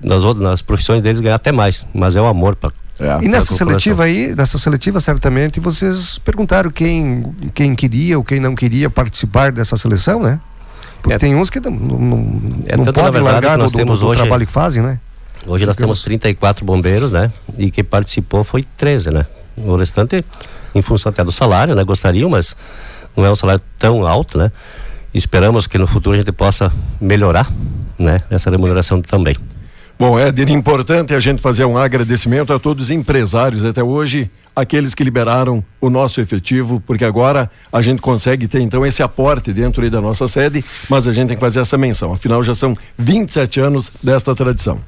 Speaker 5: nas, outras, nas profissões deles, ganhar até mais, mas é o amor para
Speaker 4: é, e nessa seletiva aí, nessa seletiva certamente vocês perguntaram quem, quem queria ou quem não queria participar dessa seleção, né? Porque é, tem uns que não, não,
Speaker 5: é não pode largar do, do, do hoje,
Speaker 4: trabalho que fazem, né?
Speaker 5: Hoje nós temos 34 bombeiros, né? E quem participou foi 13, né? O restante, em função até do salário, né? Gostariam, mas não é um salário tão alto, né? Esperamos que no futuro a gente possa melhorar, né? Essa remuneração também.
Speaker 3: Bom, Éder, importante a gente fazer um agradecimento a todos os empresários até hoje, aqueles que liberaram o nosso efetivo, porque agora a gente consegue ter então esse aporte dentro da nossa sede, mas a gente tem que fazer essa menção. Afinal, já são 27 anos desta tradição.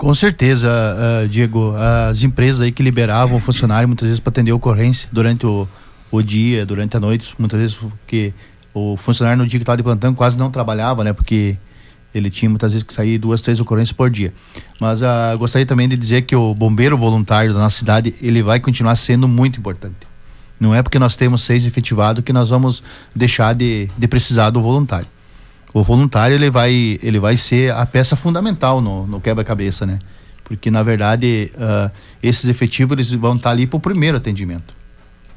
Speaker 6: Com certeza, uh, Diego. As empresas aí que liberavam o funcionário muitas vezes para atender ocorrência durante o, o dia, durante a noite, muitas vezes porque o funcionário no dia que estava de plantão quase não trabalhava, né? Porque ele tinha muitas vezes que sair duas, três ocorrências por dia. Mas uh, gostaria também de dizer que o bombeiro voluntário da nossa cidade, ele vai continuar sendo muito importante. Não é porque nós temos seis efetivados que nós vamos deixar de, de precisar do voluntário. O voluntário, ele vai, ele vai ser a peça fundamental no, no quebra-cabeça, né? Porque, na verdade, uh, esses efetivos eles vão estar ali para o primeiro atendimento.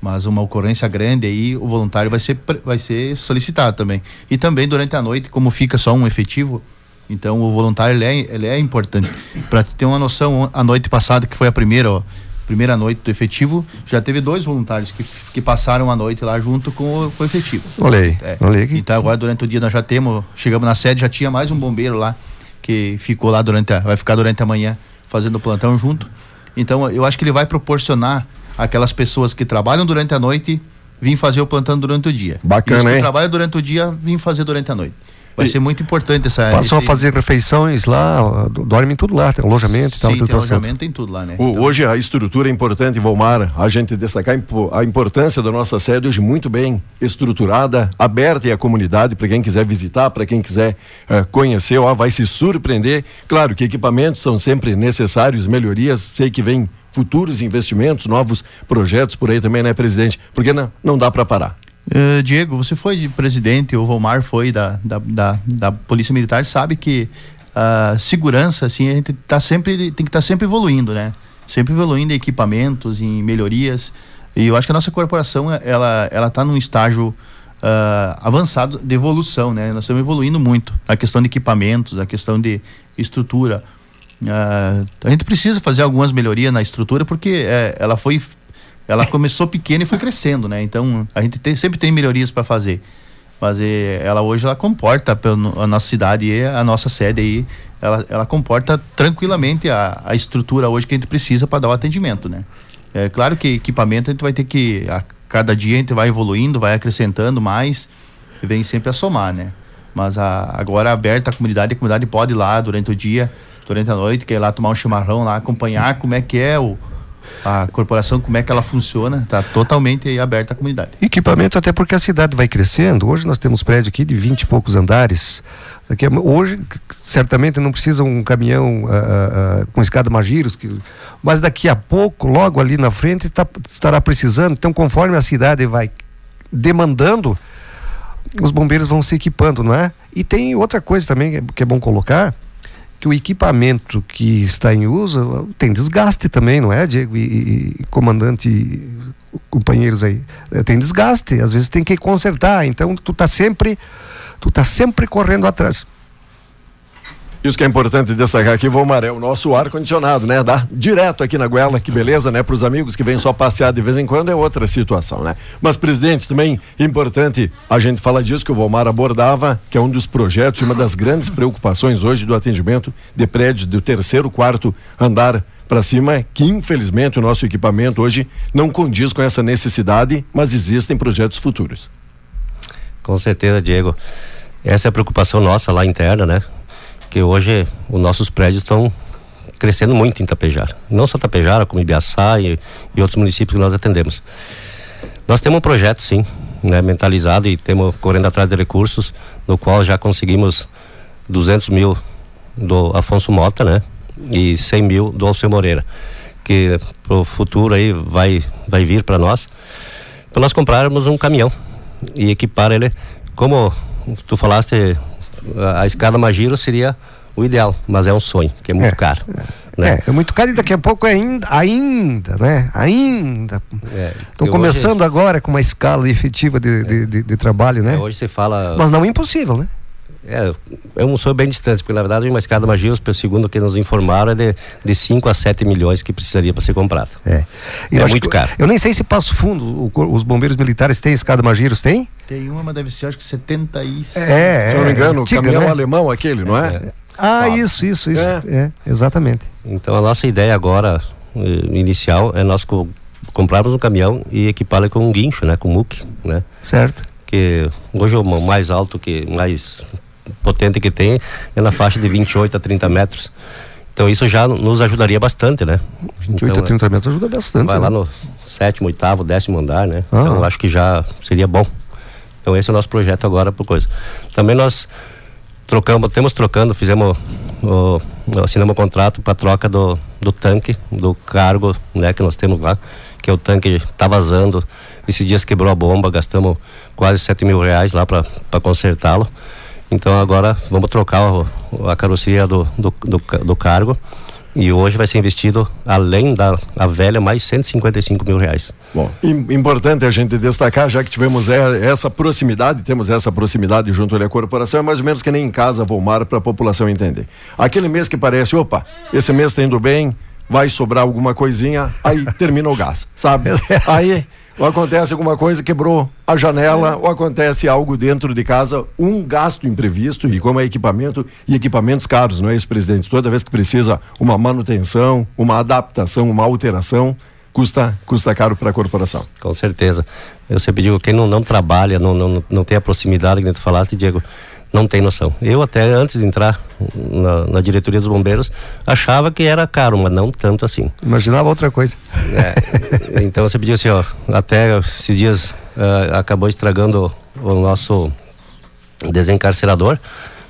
Speaker 6: Mas uma ocorrência grande aí o voluntário vai ser vai ser solicitado também. E também durante a noite como fica só um efetivo então o voluntário ele é, ele é importante. Para ter uma noção a noite passada que foi a primeira ó, primeira noite do efetivo já teve dois voluntários que, que passaram a noite lá junto com o, com o efetivo
Speaker 4: olhei é. olhei
Speaker 6: aqui. então agora durante o dia nós já temos chegamos na sede já tinha mais um bombeiro lá que ficou lá durante a, vai ficar durante a manhã fazendo o plantão junto então eu acho que ele vai proporcionar aquelas pessoas que trabalham durante a noite vêm fazer o plantão durante o dia.
Speaker 4: Bacana, os que hein?
Speaker 6: trabalham durante o dia vêm fazer durante a noite. Vai e ser muito importante essa.
Speaker 4: Passam esse... a fazer refeições lá, dormem tudo lá, tem alojamento e tal.
Speaker 6: Sim, tem alojamento, tem tudo lá, né? O,
Speaker 3: então... Hoje a estrutura é importante, Volmar, a gente destacar a importância da nossa sede hoje muito bem estruturada, aberta e a comunidade para quem quiser visitar, para quem quiser uh, conhecer, ó, vai se surpreender. Claro que equipamentos são sempre necessários, melhorias, sei que vem futuros investimentos, novos projetos por aí também, né, presidente? Porque não, não dá para parar.
Speaker 6: Uh, Diego, você foi de presidente, o Volmar foi da, da, da, da Polícia Militar, sabe que a uh, segurança, assim, a gente tá sempre, tem que estar tá sempre evoluindo, né? Sempre evoluindo em equipamentos, em melhorias. E eu acho que a nossa corporação, ela, ela tá num estágio uh, avançado de evolução, né? Nós estamos evoluindo muito. A questão de equipamentos, a questão de estrutura. A gente precisa fazer algumas melhorias na estrutura porque ela foi ela começou pequena e foi crescendo, né? Então a gente tem, sempre tem melhorias para fazer. Mas é, ela hoje ela comporta a nossa cidade e a nossa sede aí, ela, ela comporta tranquilamente a, a estrutura hoje que a gente precisa para dar o atendimento, né? É claro que equipamento a gente vai ter que a cada dia a gente vai evoluindo, vai acrescentando mais e vem sempre a somar, né? Mas a, agora aberta a comunidade, a comunidade pode ir lá durante o dia durante a noite, quer ir lá tomar um chimarrão lá, acompanhar como é que é o, a corporação, como é que ela funciona, está totalmente aberta à comunidade.
Speaker 4: Equipamento até porque a cidade vai crescendo. Hoje nós temos prédio aqui de 20 e poucos andares. Hoje, certamente não precisa um caminhão uh, uh, com escada Magiros, que, mas daqui a pouco, logo ali na frente, tá, estará precisando. Então, conforme a cidade vai demandando, os bombeiros vão se equipando, não é? E tem outra coisa também que é bom colocar, que o equipamento que está em uso tem desgaste também, não é, Diego? E, e comandante, companheiros aí, é, tem desgaste, às vezes tem que consertar, então tu tá sempre, tu tá sempre correndo atrás.
Speaker 3: Isso que é importante destacar aqui, Valmar, é o nosso ar-condicionado, né? Dá direto aqui na goela, que beleza, né? Para os amigos que vêm só passear de vez em quando é outra situação, né? Mas, presidente, também importante a gente falar disso que o Valmar abordava, que é um dos projetos uma das grandes preocupações hoje do atendimento de prédios do terceiro, quarto andar para cima, que infelizmente o nosso equipamento hoje não condiz com essa necessidade, mas existem projetos futuros.
Speaker 5: Com certeza, Diego. Essa é a preocupação nossa lá interna, né? Que hoje os nossos prédios estão crescendo muito em Tapejara. Não só Tapejara, como Ibiaçá e, e outros municípios que nós atendemos. Nós temos um projeto, sim, né, mentalizado e temos correndo atrás de recursos, no qual já conseguimos 200 mil do Afonso Mota, né? E 100 mil do Alceu Moreira, que pro futuro aí vai, vai vir para nós, para nós comprarmos um caminhão e equipar ele, como tu falaste a escada Magiro seria o ideal, mas é um sonho, que é muito é, caro.
Speaker 4: É, né? é, é, muito caro e daqui a pouco é ainda, ainda, né? Ainda. Estão é, começando hoje... agora com uma escala efetiva de, de, de, de trabalho, né? É,
Speaker 5: hoje você fala.
Speaker 4: Mas não é impossível, né?
Speaker 5: É, é um sonho bem distante, porque na verdade uma escada Magiros, segundo o que nos informaram, é de, de 5 a 7 milhões que precisaria para ser comprado.
Speaker 4: É, é muito caro. Eu nem sei se Passo Fundo, o, os bombeiros militares têm escada Magiros, tem?
Speaker 6: Tem uma, mas deve ser acho que 76.
Speaker 4: É,
Speaker 3: se não me engano, o caminhão né? alemão aquele, não é? é.
Speaker 4: Ah, Sabe. isso, isso, isso. É. é. exatamente.
Speaker 5: Então a nossa ideia agora, eh, inicial, é nós co comprarmos um caminhão e equipá-lo com um guincho, né? Com muque, né?
Speaker 4: Certo.
Speaker 5: Que hoje é o mais alto que, mais potente que tem é na faixa de 28 a 30 metros. Então isso já nos ajudaria bastante, né?
Speaker 4: 28 então, a 30 metros ajuda bastante.
Speaker 5: Vai
Speaker 4: né?
Speaker 5: lá no sétimo, oitavo, décimo andar, né? Ah. Então acho que já seria bom. Então esse é o nosso projeto agora por coisa. Também nós trocamos, temos trocando, fizemos o, assinamos um contrato para troca do, do tanque, do cargo, né, que nós temos lá, que é o tanque está vazando. Esses dias quebrou a bomba, gastamos quase 7 mil reais lá para consertá-lo. Então agora vamos trocar o, a carroceria do, do, do, do, cargo e hoje vai ser investido, além da a velha, mais 155 mil reais.
Speaker 3: Bom, importante a gente destacar, já que tivemos essa proximidade, temos essa proximidade junto à corporação, é mais ou menos que nem em casa, Volmar, para a população entender. Aquele mês que parece, opa, esse mês está indo bem, vai sobrar alguma coisinha, aí termina o gás, sabe? Aí ou acontece alguma coisa, quebrou a janela, é. ou acontece algo dentro de casa, um gasto imprevisto, e como é equipamento, e equipamentos caros, não é isso, presidente? Toda vez que precisa uma manutenção, uma adaptação, uma alteração, custa, custa caro para a corporação.
Speaker 5: Com certeza. Eu sempre digo, quem não, não trabalha, não, não, não tem a proximidade que tu falaste, Diego, não tem noção. Eu até antes de entrar na, na, diretoria dos bombeiros achava que era caro, mas não tanto assim.
Speaker 4: Imaginava outra coisa.
Speaker 5: É, então você pediu assim, ó, até esses dias uh, acabou estragando o, nosso desencarcerador.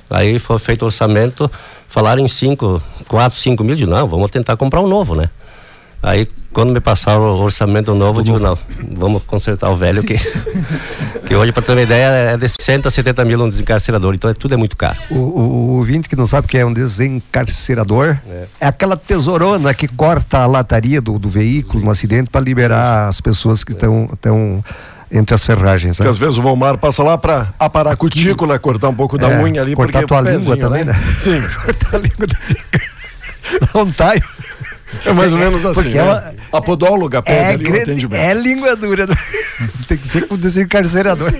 Speaker 5: Aí foi feito o orçamento, falaram em 5, 4, 5 mil, de não, vamos tentar comprar um novo, né? Aí quando me passaram o orçamento novo, eu digo, não, vamos consertar o velho que, que hoje, para ter uma ideia, é de 60 a 70 mil um desencarcerador, então é, tudo é muito caro.
Speaker 4: O, o, o ouvinte que não sabe o que é um desencarcerador, é. é aquela tesourona que corta a lataria do, do veículo no acidente para liberar as pessoas que estão é. entre as ferragens.
Speaker 3: Né? às vezes o Volmar passa lá para aparar a cutícula, cortar um pouco da é, unha ali.
Speaker 4: Cortar
Speaker 3: porque
Speaker 4: tua língua também, né? né?
Speaker 3: Sim.
Speaker 4: cortar a língua da... Não tá.
Speaker 3: É mais ou menos assim. Porque né? ela, a podóloga pede é, ali
Speaker 4: atendimento. É língua dura. Né? Tem que ser com desencarcerador.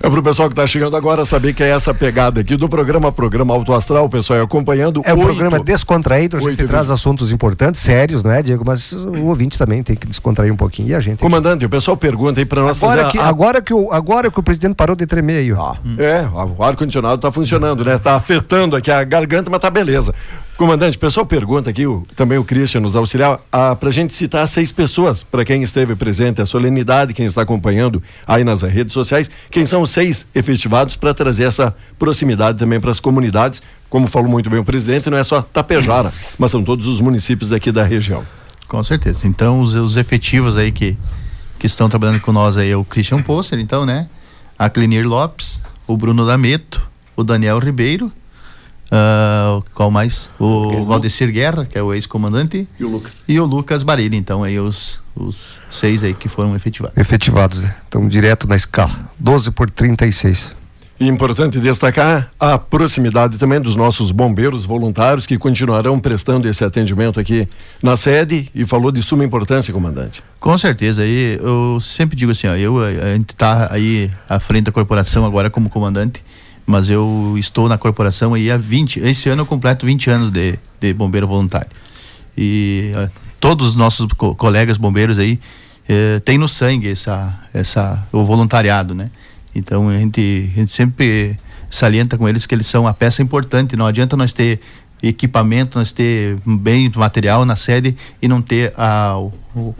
Speaker 3: É para o pessoal que está chegando agora saber que é essa pegada aqui do programa, programa Auto Astral, o pessoal é acompanhando.
Speaker 4: É um programa descontraído, a gente traz assuntos importantes, sérios, não é, Diego? Mas o ouvinte também tem que descontrair um pouquinho e a gente.
Speaker 3: Comandante, aqui. o pessoal pergunta aí para nós
Speaker 4: agora
Speaker 3: fazer.
Speaker 4: Que, a... agora, que o, agora que o presidente parou de tremer aí, ó.
Speaker 3: Ah, hum. É, o ar-condicionado está funcionando, né? Está afetando aqui a garganta, mas tá beleza. Comandante, o pessoal pergunta aqui, o, também o Christian nos auxiliar, para a gente citar seis pessoas, para quem esteve presente, a solenidade, quem está acompanhando aí nas redes sociais, quem são os seis efetivados para trazer essa proximidade também para as comunidades. Como falou muito bem o presidente, não é só Tapejara, mas são todos os municípios aqui da região.
Speaker 6: Com certeza. Então, os, os efetivos aí que, que estão trabalhando com nós aí é o Christian Posser, então, né? A Clenir Lopes, o Bruno Dameto, o Daniel Ribeiro Uh, qual mais? O Valdecir Guerra, que é o ex-comandante.
Speaker 3: E o Lucas.
Speaker 6: E o Lucas Barilli, então, aí os, os seis aí que foram efetivados.
Speaker 4: Efetivados, né? Então, direto na escala. 12 por 36.
Speaker 3: Importante destacar a proximidade também dos nossos bombeiros voluntários que continuarão prestando esse atendimento aqui na sede e falou de suma importância, comandante.
Speaker 6: Com certeza, aí eu sempre digo assim, ó, eu a gente está aí à frente da corporação agora como comandante, mas eu estou na corporação aí há 20, esse ano eu completo 20 anos de, de bombeiro voluntário. E uh, todos os nossos co colegas bombeiros aí uh, têm no sangue essa essa o voluntariado, né? Então a gente, a gente sempre salienta com eles que eles são a peça importante. Não adianta nós ter equipamento, nós ter bem material na sede e não ter a, o,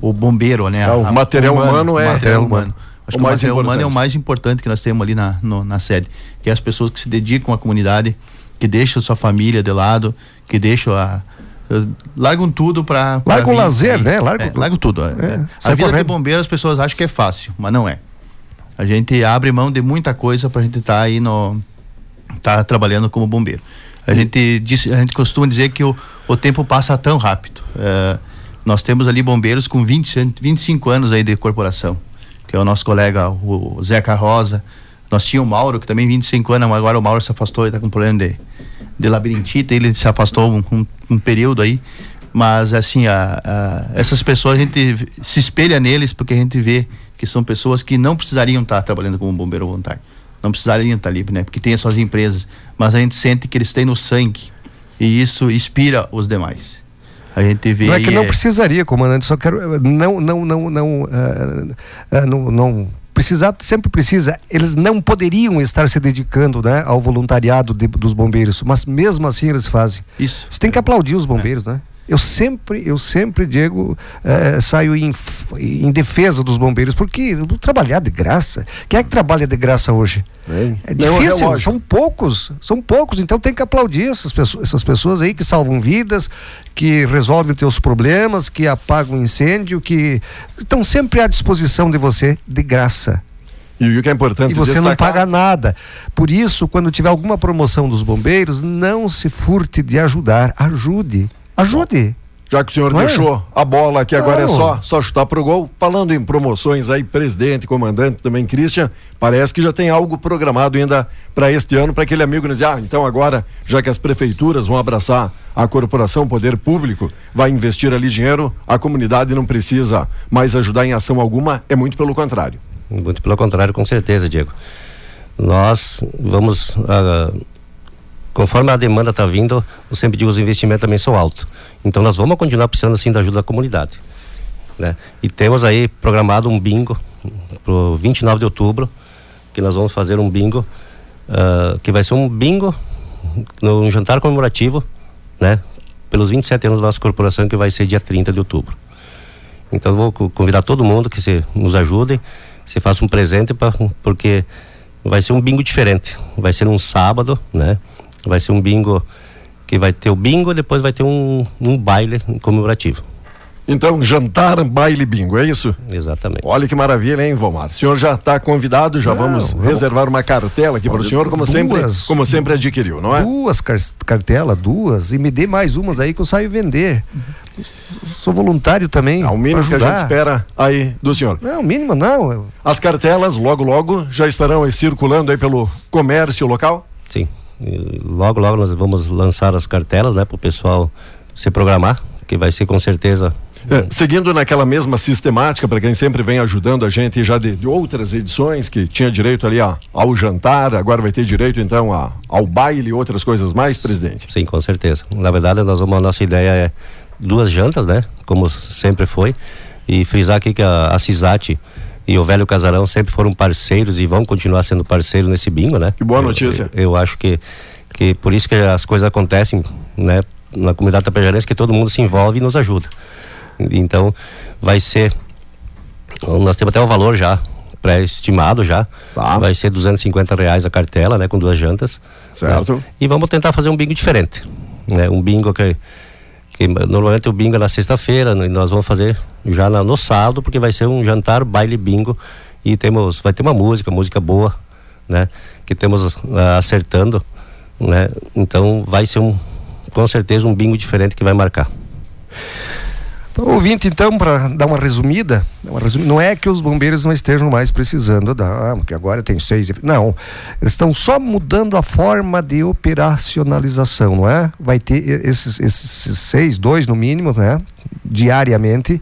Speaker 6: o bombeiro, né?
Speaker 3: É, o
Speaker 6: a,
Speaker 3: material humano, humano é
Speaker 6: material humano. Acho o que o material importante. humano é o mais importante que nós temos ali na, no, na sede, que é as pessoas que se dedicam à comunidade, que deixam sua família de lado, que deixam a largam tudo para
Speaker 4: larga o lazer, né?
Speaker 6: Larga, é, larga tudo. É, é. A vida correndo. de bombeiro as pessoas acham que é fácil, mas não é. A gente abre mão de muita coisa para a gente estar tá aí no tá trabalhando como bombeiro. A gente diz, a gente costuma dizer que o, o tempo passa tão rápido. É, nós temos ali bombeiros com 20, 25 anos aí de corporação, que é o nosso colega o Zeca Rosa. Nós tínhamos o Mauro, que também 25 anos, mas agora o Mauro se afastou e está com problema de, de labirintite, ele se afastou um, um, um período aí. Mas assim, a, a, essas pessoas a gente se espelha neles porque a gente vê que são pessoas que não precisariam estar trabalhando como bombeiro voluntário. Não precisariam estar ali, né? Porque tem as suas empresas. Mas a gente sente que eles têm no sangue. E isso inspira os demais. A gente vê.
Speaker 4: Não é que não é... precisaria, comandante, só quero. Não, não, não, não. Uh, uh, não, não precisar, sempre precisa. Eles não poderiam estar se dedicando né, ao voluntariado de, dos bombeiros, mas mesmo assim eles fazem.
Speaker 6: Isso.
Speaker 4: Você tem que aplaudir os bombeiros, é. né? Eu sempre, eu sempre, Diego, eh, saio em, em, defesa dos bombeiros, porque trabalhar de graça. Quem é que trabalha de graça hoje? É, é difícil, é são poucos, são poucos, então tem que aplaudir essas pessoas, essas pessoas aí que salvam vidas, que resolvem os teus problemas, que apagam incêndio, que estão sempre à disposição de você de graça.
Speaker 3: E o que é importante
Speaker 4: E você destacar... não paga nada. Por isso, quando tiver alguma promoção dos bombeiros, não se furte de ajudar. Ajude. Ajude.
Speaker 3: Já que o senhor Não deixou é? a bola aqui, agora é só, só chutar pro gol. Falando em promoções aí, presidente, comandante também, Christian, parece que já tem algo programado ainda para este ano, para aquele amigo nos dizer, ah, então agora, já que as prefeituras vão abraçar a corporação, o poder público, vai investir ali dinheiro, a comunidade não precisa mais ajudar em ação alguma, é muito pelo contrário.
Speaker 5: Muito pelo contrário, com certeza, Diego. Nós vamos uh, conforme a demanda está vindo, eu sempre digo os investimentos também são altos. Então nós vamos continuar precisando assim da ajuda da comunidade. Né? E temos aí programado um bingo para o 29 de outubro, que nós vamos fazer um bingo, uh, que vai ser um bingo, um jantar comemorativo, né? Pelos 27 anos da nossa corporação, que vai ser dia 30 de outubro. Então vou convidar todo mundo que se nos ajude, se faça um presente, pra, porque vai ser um bingo diferente. Vai ser um sábado, né? Vai ser um bingo que vai ter o bingo, depois vai ter um, um baile comemorativo.
Speaker 3: Então, jantar, baile, bingo, é isso?
Speaker 5: Exatamente.
Speaker 3: Olha que maravilha, hein, Vomar? O senhor já está convidado, já não, vamos, vamos, reservar uma cartela aqui para o senhor, como duas, sempre, como sempre adquiriu, não é?
Speaker 4: Duas car cartelas, duas, e me dê mais umas aí que eu saio vender. Sou voluntário também. É
Speaker 3: o mínimo que a gente espera aí do senhor.
Speaker 4: Não, o mínimo não.
Speaker 3: As cartelas, logo, logo, já estarão aí circulando aí pelo comércio local?
Speaker 5: Sim. E logo, logo nós vamos lançar as cartelas, né, para o pessoal se programar, que vai ser com certeza
Speaker 3: é, seguindo naquela mesma sistemática, para quem sempre vem ajudando a gente já de, de outras edições, que tinha direito ali a, ao jantar, agora vai ter direito então a, ao baile e outras coisas mais, presidente?
Speaker 5: Sim, com certeza. Na verdade, nós vamos, a nossa ideia é duas jantas, né? Como sempre foi. E frisar aqui que a, a CISAT e o Velho Casarão sempre foram parceiros e vão continuar sendo parceiros nesse bingo, né?
Speaker 3: Que boa notícia.
Speaker 5: Eu, eu, acho que, que por isso que as coisas acontecem, né? Na comunidade tapejarense, que todo mundo se envolve e nos ajuda. Então, vai ser. Nós temos até o valor já pré-estimado já. Tá. Vai ser 250 reais a cartela, né? Com duas jantas.
Speaker 3: Certo. Né?
Speaker 5: E vamos tentar fazer um bingo diferente. Né? Um bingo que que normalmente o bingo é na sexta-feira, e nós vamos fazer já no sábado, porque vai ser um jantar baile bingo e temos vai ter uma música, música boa, né? Que temos uh, acertando, né? Então vai ser um com certeza um bingo diferente que vai marcar.
Speaker 4: Ouvinte, então, para dar uma resumida, uma não é que os bombeiros não estejam mais precisando da, ah, porque agora tem seis. Não, eles estão só mudando a forma de operacionalização, não é? Vai ter esses, esses seis, dois no mínimo, né? Diariamente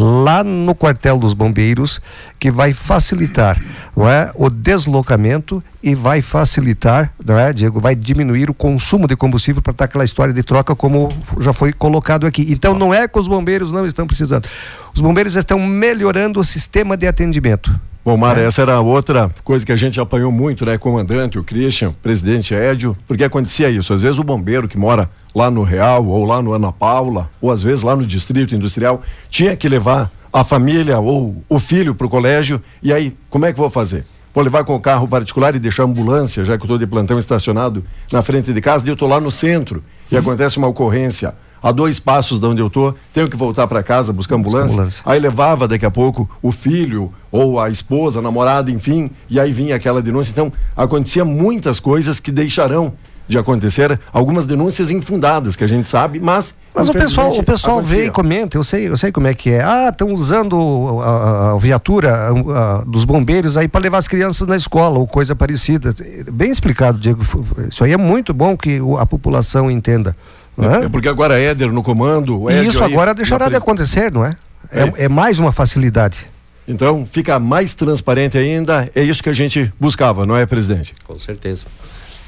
Speaker 4: lá no quartel dos bombeiros que vai facilitar não é, o deslocamento e vai facilitar, não é, Diego, vai diminuir o consumo de combustível para estar aquela história de troca como já foi colocado aqui. Então não é que os bombeiros não estão precisando. Os bombeiros estão melhorando o sistema de atendimento.
Speaker 3: Bom, Mara, essa era outra coisa que a gente apanhou muito, né? Comandante, o Christian, presidente Édio, porque acontecia isso. Às vezes o bombeiro que mora lá no Real, ou lá no Ana Paula, ou às vezes lá no Distrito Industrial, tinha que levar a família ou o filho para o colégio, e aí, como é que vou fazer? Vou levar com o carro particular e deixar a ambulância, já que eu estou de plantão estacionado na frente de casa, e eu estou lá no centro, e acontece uma ocorrência a dois passos de onde eu estou, tenho que voltar para casa buscar ambulância. ambulância. Aí levava daqui a pouco o filho ou a esposa, a namorada, enfim, e aí vinha aquela denúncia. Então, acontecia muitas coisas que deixarão de acontecer, algumas denúncias infundadas que a gente sabe, mas
Speaker 4: mas o pessoal, o pessoal vê e comenta, eu sei, eu sei como é que é. Ah, estão usando a, a viatura a, a, dos bombeiros aí para levar as crianças na escola ou coisa parecida. Bem explicado, Diego. Isso aí é muito bom que a população entenda.
Speaker 3: É? é? porque agora Éder no comando.
Speaker 4: E isso agora deixará de acontecer, não é? É, é? é mais uma facilidade.
Speaker 3: Então fica mais transparente ainda. É isso que a gente buscava, não é, presidente?
Speaker 5: Com certeza.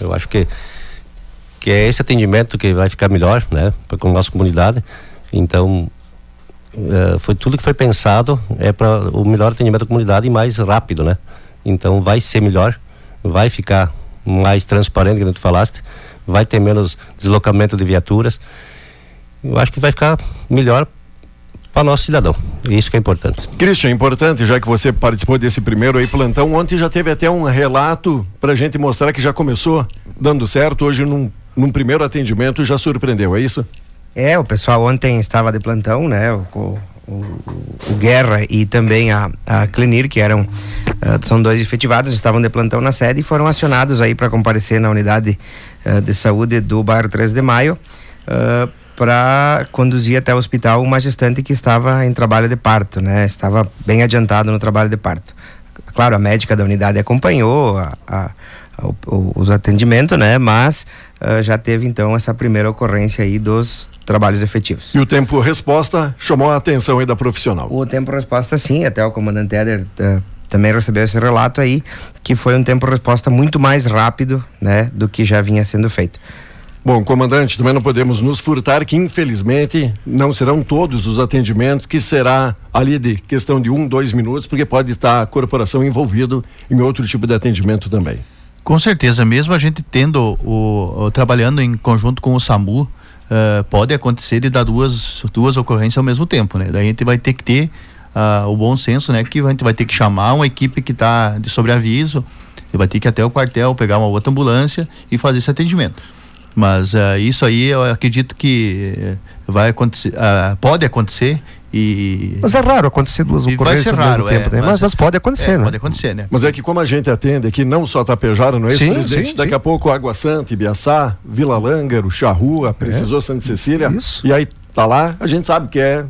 Speaker 5: Eu acho que que é esse atendimento que vai ficar melhor, né, com a nossa comunidade. Então, uh, foi tudo que foi pensado é para o melhor atendimento da comunidade e mais rápido, né? Então, vai ser melhor, vai ficar mais transparente, como tu falaste, vai ter menos deslocamento de viaturas. Eu acho que vai ficar melhor para nosso cidadão. Isso que é importante.
Speaker 3: Christian, importante, já que você participou desse primeiro aí plantão, ontem já teve até um relato para gente mostrar que já começou dando certo, hoje num, num primeiro atendimento já surpreendeu, é isso?
Speaker 7: É, o pessoal ontem estava de plantão, né? O, o, o Guerra e também a, a Clenir, que eram, uh, são dois efetivados, estavam de plantão na sede e foram acionados aí para comparecer na unidade uh, de saúde do bairro 3 de Maio. Uh, para conduzir até o hospital uma gestante que estava em trabalho de parto, né? Estava bem adiantado no trabalho de parto. Claro, a médica da unidade acompanhou a, a, a, os atendimentos, né? Mas uh, já teve então essa primeira ocorrência aí dos trabalhos efetivos.
Speaker 3: E o tempo resposta chamou a atenção aí da profissional?
Speaker 7: O tempo resposta sim, até o comandante Eder uh, também recebeu esse relato aí, que foi um tempo resposta muito mais rápido, né? Do que já vinha sendo feito.
Speaker 3: Bom, comandante, também não podemos nos furtar que, infelizmente, não serão todos os atendimentos, que será ali de questão de um, dois minutos, porque pode estar a corporação envolvido em outro tipo de atendimento também.
Speaker 6: Com certeza, mesmo a gente tendo o, o trabalhando em conjunto com o SAMU, uh, pode acontecer de dar duas, duas ocorrências ao mesmo tempo, né? Daí a gente vai ter que ter uh, o bom senso, né? Que a gente vai ter que chamar uma equipe que está de sobreaviso, e vai ter que ir até o quartel, pegar uma outra ambulância e fazer esse atendimento. Mas uh, isso aí eu acredito que eh, vai acontecer, uh, pode acontecer e...
Speaker 4: Mas é raro acontecer duas ocorrências ao mesmo tempo, é, né? mas, mas, pode acontecer, é, né?
Speaker 6: Pode acontecer, né?
Speaker 3: Mas é que como a gente atende aqui, não só Tapejara, não é isso, presidente? Sim, daqui sim. a pouco Água Santa, Ibiaçá, Vila Lângaro, Charrua, é. precisou é. Santa Cecília. Isso. E aí tá lá, a gente sabe que é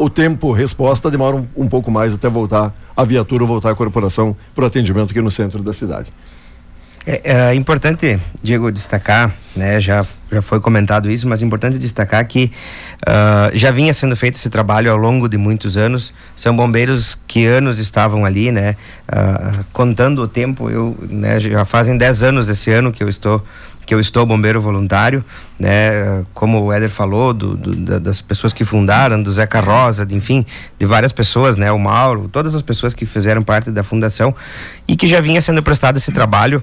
Speaker 3: o tempo resposta demora um, um pouco mais até voltar a viatura, voltar a corporação para o atendimento aqui no centro da cidade.
Speaker 7: É, é, importante, Diego, destacar, né, já, já foi comentado isso, mas é importante destacar que uh, já vinha sendo feito esse trabalho ao longo de muitos anos. São bombeiros que anos estavam ali, né, uh, contando o tempo. Eu, né, já fazem 10 anos esse ano que eu estou que eu estou bombeiro voluntário, né? Como o Éder falou, do, do, das pessoas que fundaram, do Zeca Rosa, de, enfim, de várias pessoas, né? O Mauro, todas as pessoas que fizeram parte da fundação e que já vinha sendo prestado esse trabalho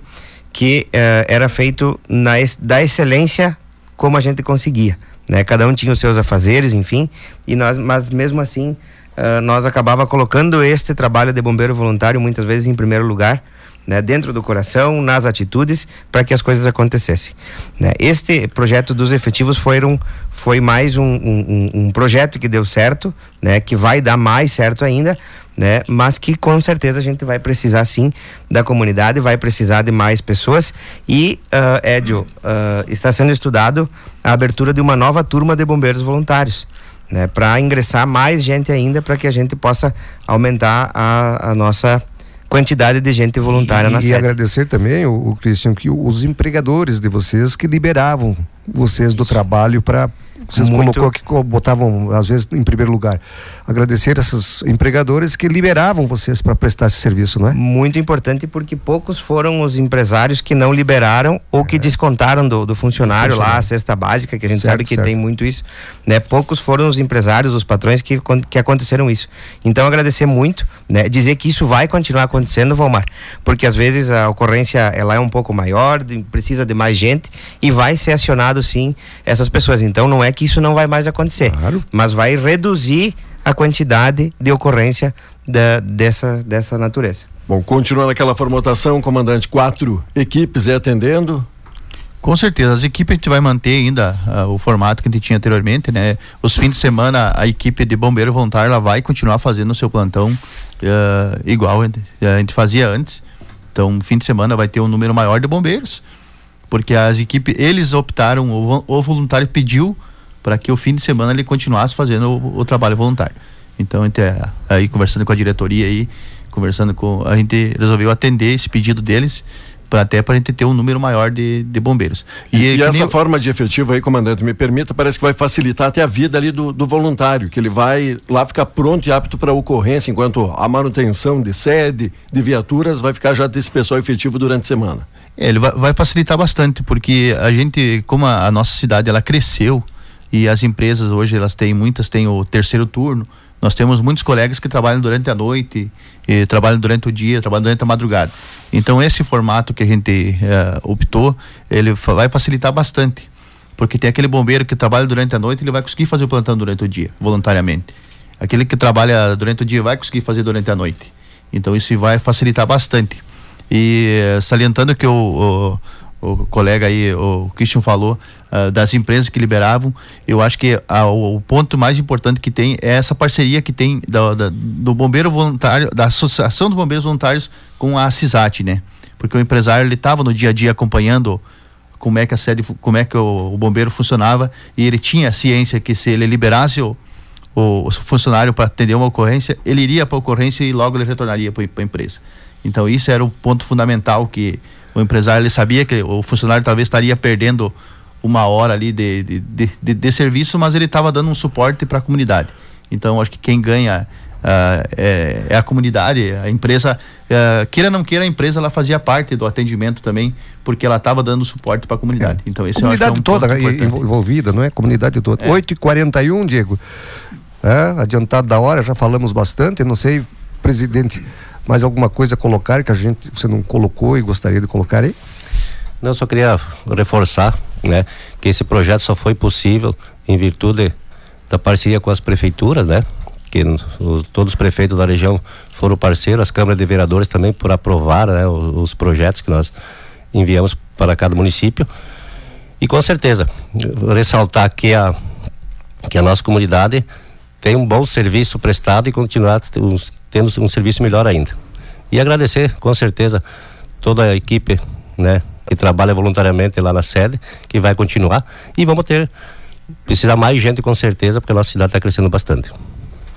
Speaker 7: que uh, era feito na, da excelência como a gente conseguia. Né? Cada um tinha os seus afazeres, enfim, e nós, mas mesmo assim uh, nós acabava colocando este trabalho de bombeiro voluntário muitas vezes em primeiro lugar, né? dentro do coração, nas atitudes, para que as coisas acontecessem. Né? Este projeto dos efetivos foi, um, foi mais um, um, um projeto que deu certo, né? que vai dar mais certo ainda, né? Mas que com certeza a gente vai precisar sim da comunidade, vai precisar de mais pessoas e uh, Edio, uh, está sendo estudado a abertura de uma nova turma de bombeiros voluntários. né, para ingressar mais gente ainda, para que a gente possa aumentar a, a nossa quantidade de gente voluntária
Speaker 4: e,
Speaker 7: na
Speaker 4: e
Speaker 7: sede.
Speaker 4: agradecer também o, o Cristian que os empregadores de vocês que liberavam vocês do trabalho para vocês
Speaker 7: Muito.
Speaker 4: colocou que co- botavam às vezes em primeiro lugar. Agradecer esses empregadores que liberavam vocês para prestar esse serviço, não é?
Speaker 7: Muito importante porque poucos foram os empresários que não liberaram ou que descontaram do, do funcionário, lá a
Speaker 4: funcionário.
Speaker 7: cesta básica, que a gente
Speaker 4: Certo,
Speaker 7: sabe que
Speaker 4: certo.
Speaker 7: tem muito isso. Né? Poucos foram os empresários, os patrões que, que aconteceram isso. Então agradecer muito, né? dizer que isso vai continuar acontecendo, Valmar, porque às vezes a ocorrência ela é um pouco maior, precisa de mais gente e vai ser acionado sim essas pessoas. Então não é que isso não vai mais acontecer,
Speaker 4: Claro.
Speaker 7: mas vai reduzir a quantidade de ocorrência da, dessa, dessa natureza.
Speaker 3: Bom, continuando aquela formatação, comandante, quatro equipes é atendendo.
Speaker 6: Com certeza, as equipes a gente vai manter ainda ah, o formato que a gente tinha anteriormente, né? Os fins de semana a equipe de bombeiro voluntário ela vai continuar fazendo o seu plantão ah, igual a gente- a gente fazia antes. Então, fim de semana vai ter um número maior de bombeiros, porque as equipes eles optaram, o, o voluntário pediu para que o fim de semana ele continuasse fazendo o, o trabalho voluntário. Então, a gente é, aí conversando com a diretoria aí, conversando com a gente resolveu atender esse pedido deles para até para a gente ter um número maior de, de bombeiros.
Speaker 3: E,
Speaker 6: que
Speaker 3: essa
Speaker 6: nem-
Speaker 3: forma de efetivo aí, comandante, me permita, parece que vai facilitar até a vida ali do, do voluntário, que ele vai lá ficar pronto e apto para ocorrência, enquanto a manutenção de sede, de viaturas, vai ficar já desse pessoal efetivo durante a semana.
Speaker 6: É, ele vai, vai facilitar bastante, porque a gente, como a, a nossa cidade ela cresceu e as empresas hoje elas têm muitas têm o terceiro turno. Nós temos muitos colegas que trabalham durante a noite, trabalham durante o dia, trabalham durante a madrugada. Então esse formato que a gente eh, optou, ele vai facilitar bastante, porque tem aquele bombeiro que trabalha durante a noite, ele vai conseguir fazer o plantão durante o dia, voluntariamente. Aquele que trabalha durante o dia vai conseguir fazer durante a noite. Então isso vai facilitar bastante. E eh, salientando que o, o, o colega aí, o Christian falou, ah, das empresas que liberavam, eu acho que ah, o, ponto mais importante que tem é essa parceria que tem da- da- do bombeiro voluntário, da Associação dos Bombeiros Voluntários com a CISAT, né? Porque o empresário ele estava no dia a dia acompanhando como é que a sede, como é que o, o bombeiro funcionava e ele tinha ciência que se ele liberasse o, o funcionário para atender uma ocorrência, ele iria para a ocorrência e logo ele retornaria para a empresa. Então isso era o ponto fundamental que o empresário ele sabia que o funcionário talvez estaria perdendo uma hora ali de, de, de, de- de serviço, mas ele estava dando um suporte para a comunidade. Então acho que quem ganha ah, é, é a comunidade, a empresa, ah, queira ou não queira, a empresa ela fazia parte do atendimento também, porque ela estava dando suporte para a comunidade. Então esse é
Speaker 4: Comunidade
Speaker 6: um
Speaker 4: toda envolvida, não é? Comunidade toda.
Speaker 6: É.
Speaker 4: 8h41, Diego. É, adiantado da hora, já falamos bastante. Não sei, presidente, mais alguma coisa a colocar que a gente você não colocou e gostaria de colocar aí?
Speaker 5: Não, só queria reforçar, né, que esse projeto só foi possível em virtude da parceria com as prefeituras, né, que todos os prefeitos da região foram parceiros, as câmaras de vereadores também por aprovar, né, os, os projetos que nós enviamos para cada município. E com certeza, ressaltar que a que a nossa comunidade tem um bom serviço prestado e continuar tendo um serviço melhor ainda. E agradecer, com certeza, toda a equipe, né, que trabalha voluntariamente lá na sede, que vai continuar. E vamos ter, precisar mais gente com certeza, porque a nossa cidade está crescendo bastante.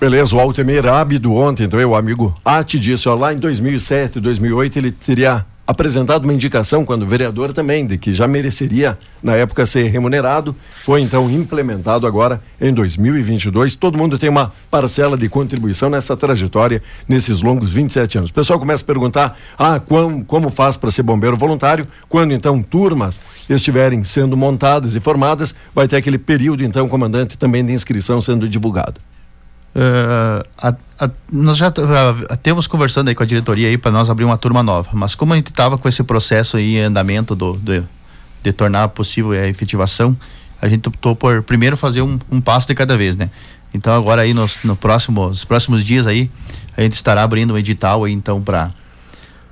Speaker 3: Beleza, o Altemir Ábido ontem, então o amigo Ati disse, ó, lá em 2007, 2008, ele teria apresentado uma indicação quando vereador também, de que já mereceria na época ser remunerado, foi então implementado agora em 2022. Todo mundo tem uma parcela de contribuição nessa trajetória, nesses longos 27 anos. O pessoal começa a perguntar, ah, como, como faz para ser bombeiro voluntário? Quando então turmas estiverem sendo montadas e formadas, vai ter aquele período então, comandante, também de inscrição sendo divulgado.
Speaker 6: Eh, a- a- nós já t- ah, temos conversando aí com a diretoria aí para nós abrir uma turma nova, mas como a gente estava com esse processo aí em andamento do, do- de tornar possível a efetivação, a gente optou por primeiro fazer um, um passo de cada vez, né? Então agora aí nos no próximo, nos próximos dias aí a gente estará abrindo um edital aí então para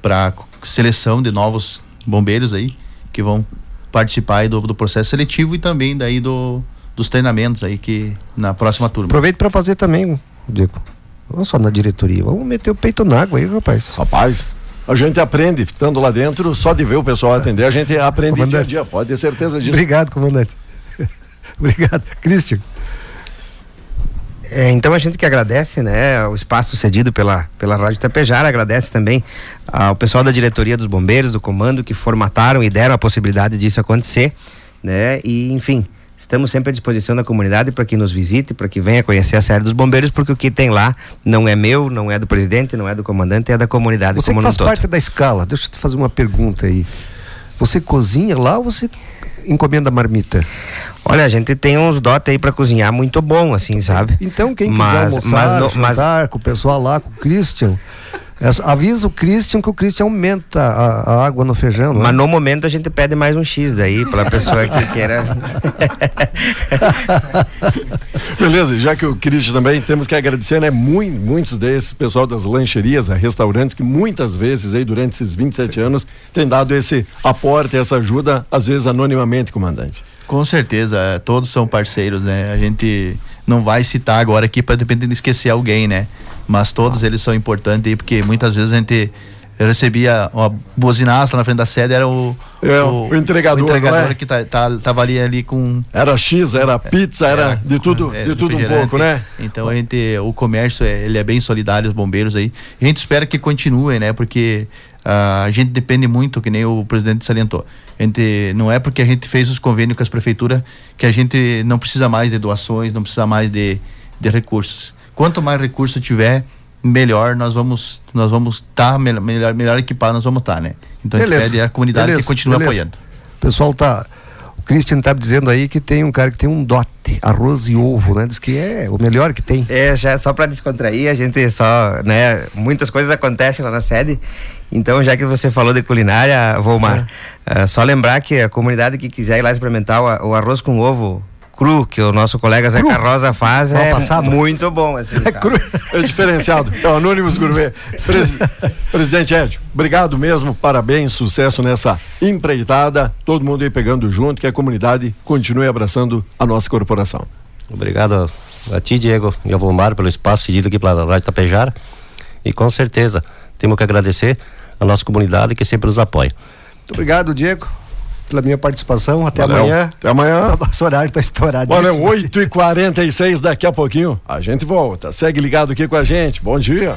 Speaker 6: para seleção de novos bombeiros aí que vão participar do, do processo seletivo e também daí do dos treinamentos aí que na próxima turma.
Speaker 4: Aproveite para fazer também, Diego. Não só na diretoria. Vamos meter o peito na água aí, rapaz.
Speaker 3: Rapaz, a gente aprende, estando lá dentro, só de ver o pessoal atender, a gente aprende dia a
Speaker 4: Comandante.
Speaker 3: dia, pode ter certeza disso.
Speaker 4: Obrigado, comandante. Obrigado. Christian.
Speaker 7: É, então a gente que agradece, né, o espaço cedido pela, pela Rádio Tapejara, agradece também ao pessoal da diretoria dos bombeiros, do comando, que formataram e deram a possibilidade disso acontecer, né, e enfim, estamos sempre à disposição da comunidade para que nos visite, para que venha conhecer a série dos bombeiros, porque o que tem lá não é meu, não é do presidente, não é do comandante, é da comunidade
Speaker 4: Você
Speaker 7: como
Speaker 4: que faz
Speaker 7: todo.
Speaker 4: parte da escala, deixa eu te fazer uma pergunta aí. Você cozinha lá ou você encomenda marmita?
Speaker 7: Olha, a gente tem uns dotes aí para cozinhar muito bom, assim, sabe?
Speaker 4: Então, quem quiser
Speaker 7: Mas-
Speaker 4: almoçar,
Speaker 7: mas no- mas-
Speaker 4: jantar com o pessoal lá, com o Christian, avisa o Christian que o Christian aumenta a, a água no feijão, é?
Speaker 7: Mas no momento a gente pede mais um X daí para a pessoa que queira.
Speaker 3: Beleza, já que o Cristian também temos que agradecer, né? Mui- muitos desses pessoal das lancherias, restaurantes, que muitas vezes aí durante esses 27 anos tem dado esse aporte, essa ajuda, às vezes anonimamente, comandante.
Speaker 6: Com certeza, é, todos são parceiros, né? A gente não vai citar agora aqui para depender de esquecer alguém, né? Mas todos eles são importantes aí, porque muitas vezes a gente recebia uma buzinaça na frente da sede, era o,
Speaker 3: É, o entregador,
Speaker 6: o entregador
Speaker 3: é?
Speaker 6: que tá, tá- tava ali, ali com
Speaker 3: Era X, era pizza, era,
Speaker 6: Era-
Speaker 3: de tudo,
Speaker 6: é,
Speaker 3: de tudo um pouco, né?
Speaker 6: Então a gente, o comércio é, ele é bem solidário, os bombeiros aí. A gente espera que continue, né? Porque ah, a gente depende muito, que nem o presidente salientou. A gente, não é porque a gente fez os convênios com as prefeituras que a gente não precisa mais de doações, não precisa mais de, de recursos. Quanto mais recurso tiver, melhor nós vamos nós vamos estar melhor, melhor melhor equipados nós vamos estar, né? Então a gente
Speaker 4: Beleza,
Speaker 6: pede à comunidade
Speaker 4: beleza,
Speaker 6: que continue
Speaker 4: beleza.
Speaker 6: apoiando.
Speaker 4: O pessoal tá. O Christian tá dizendo aí que tem um cara que tem um dote, arroz e ovo, né? Diz que é o melhor que tem.
Speaker 7: É, já só para descontrair, a gente só, né, muitas coisas acontecem lá na sede. Então, já que você falou de culinária, Volmar,
Speaker 4: É.
Speaker 7: ah, só lembrar que a comunidade que quiser ir lá experimentar o, o arroz com ovo cru, que o nosso colega Zeca Rosa faz,
Speaker 4: Mal
Speaker 7: é
Speaker 4: passado.
Speaker 7: muito bom. Assim, sabe?
Speaker 3: É diferenciado. É o Anônimos Gourmet. Presi- Presidente Ed, obrigado mesmo, parabéns, sucesso nessa empreitada. Todo mundo aí pegando junto, que a comunidade continue abraçando a nossa corporação.
Speaker 5: Obrigado a, a ti, Diego, e ao Volmar pelo espaço cedido aqui pela Rádio Tapejara. E com certeza temos que agradecer a nossa comunidade que sempre nos apoia.
Speaker 4: Muito obrigado, Diego, pela minha participação. Até
Speaker 3: Valeu.
Speaker 4: amanhã.
Speaker 3: Até amanhã.
Speaker 4: O nosso horário está estourado.
Speaker 3: Olha, 8h46 daqui a pouquinho. A gente volta. Segue ligado aqui com a gente. Bom dia.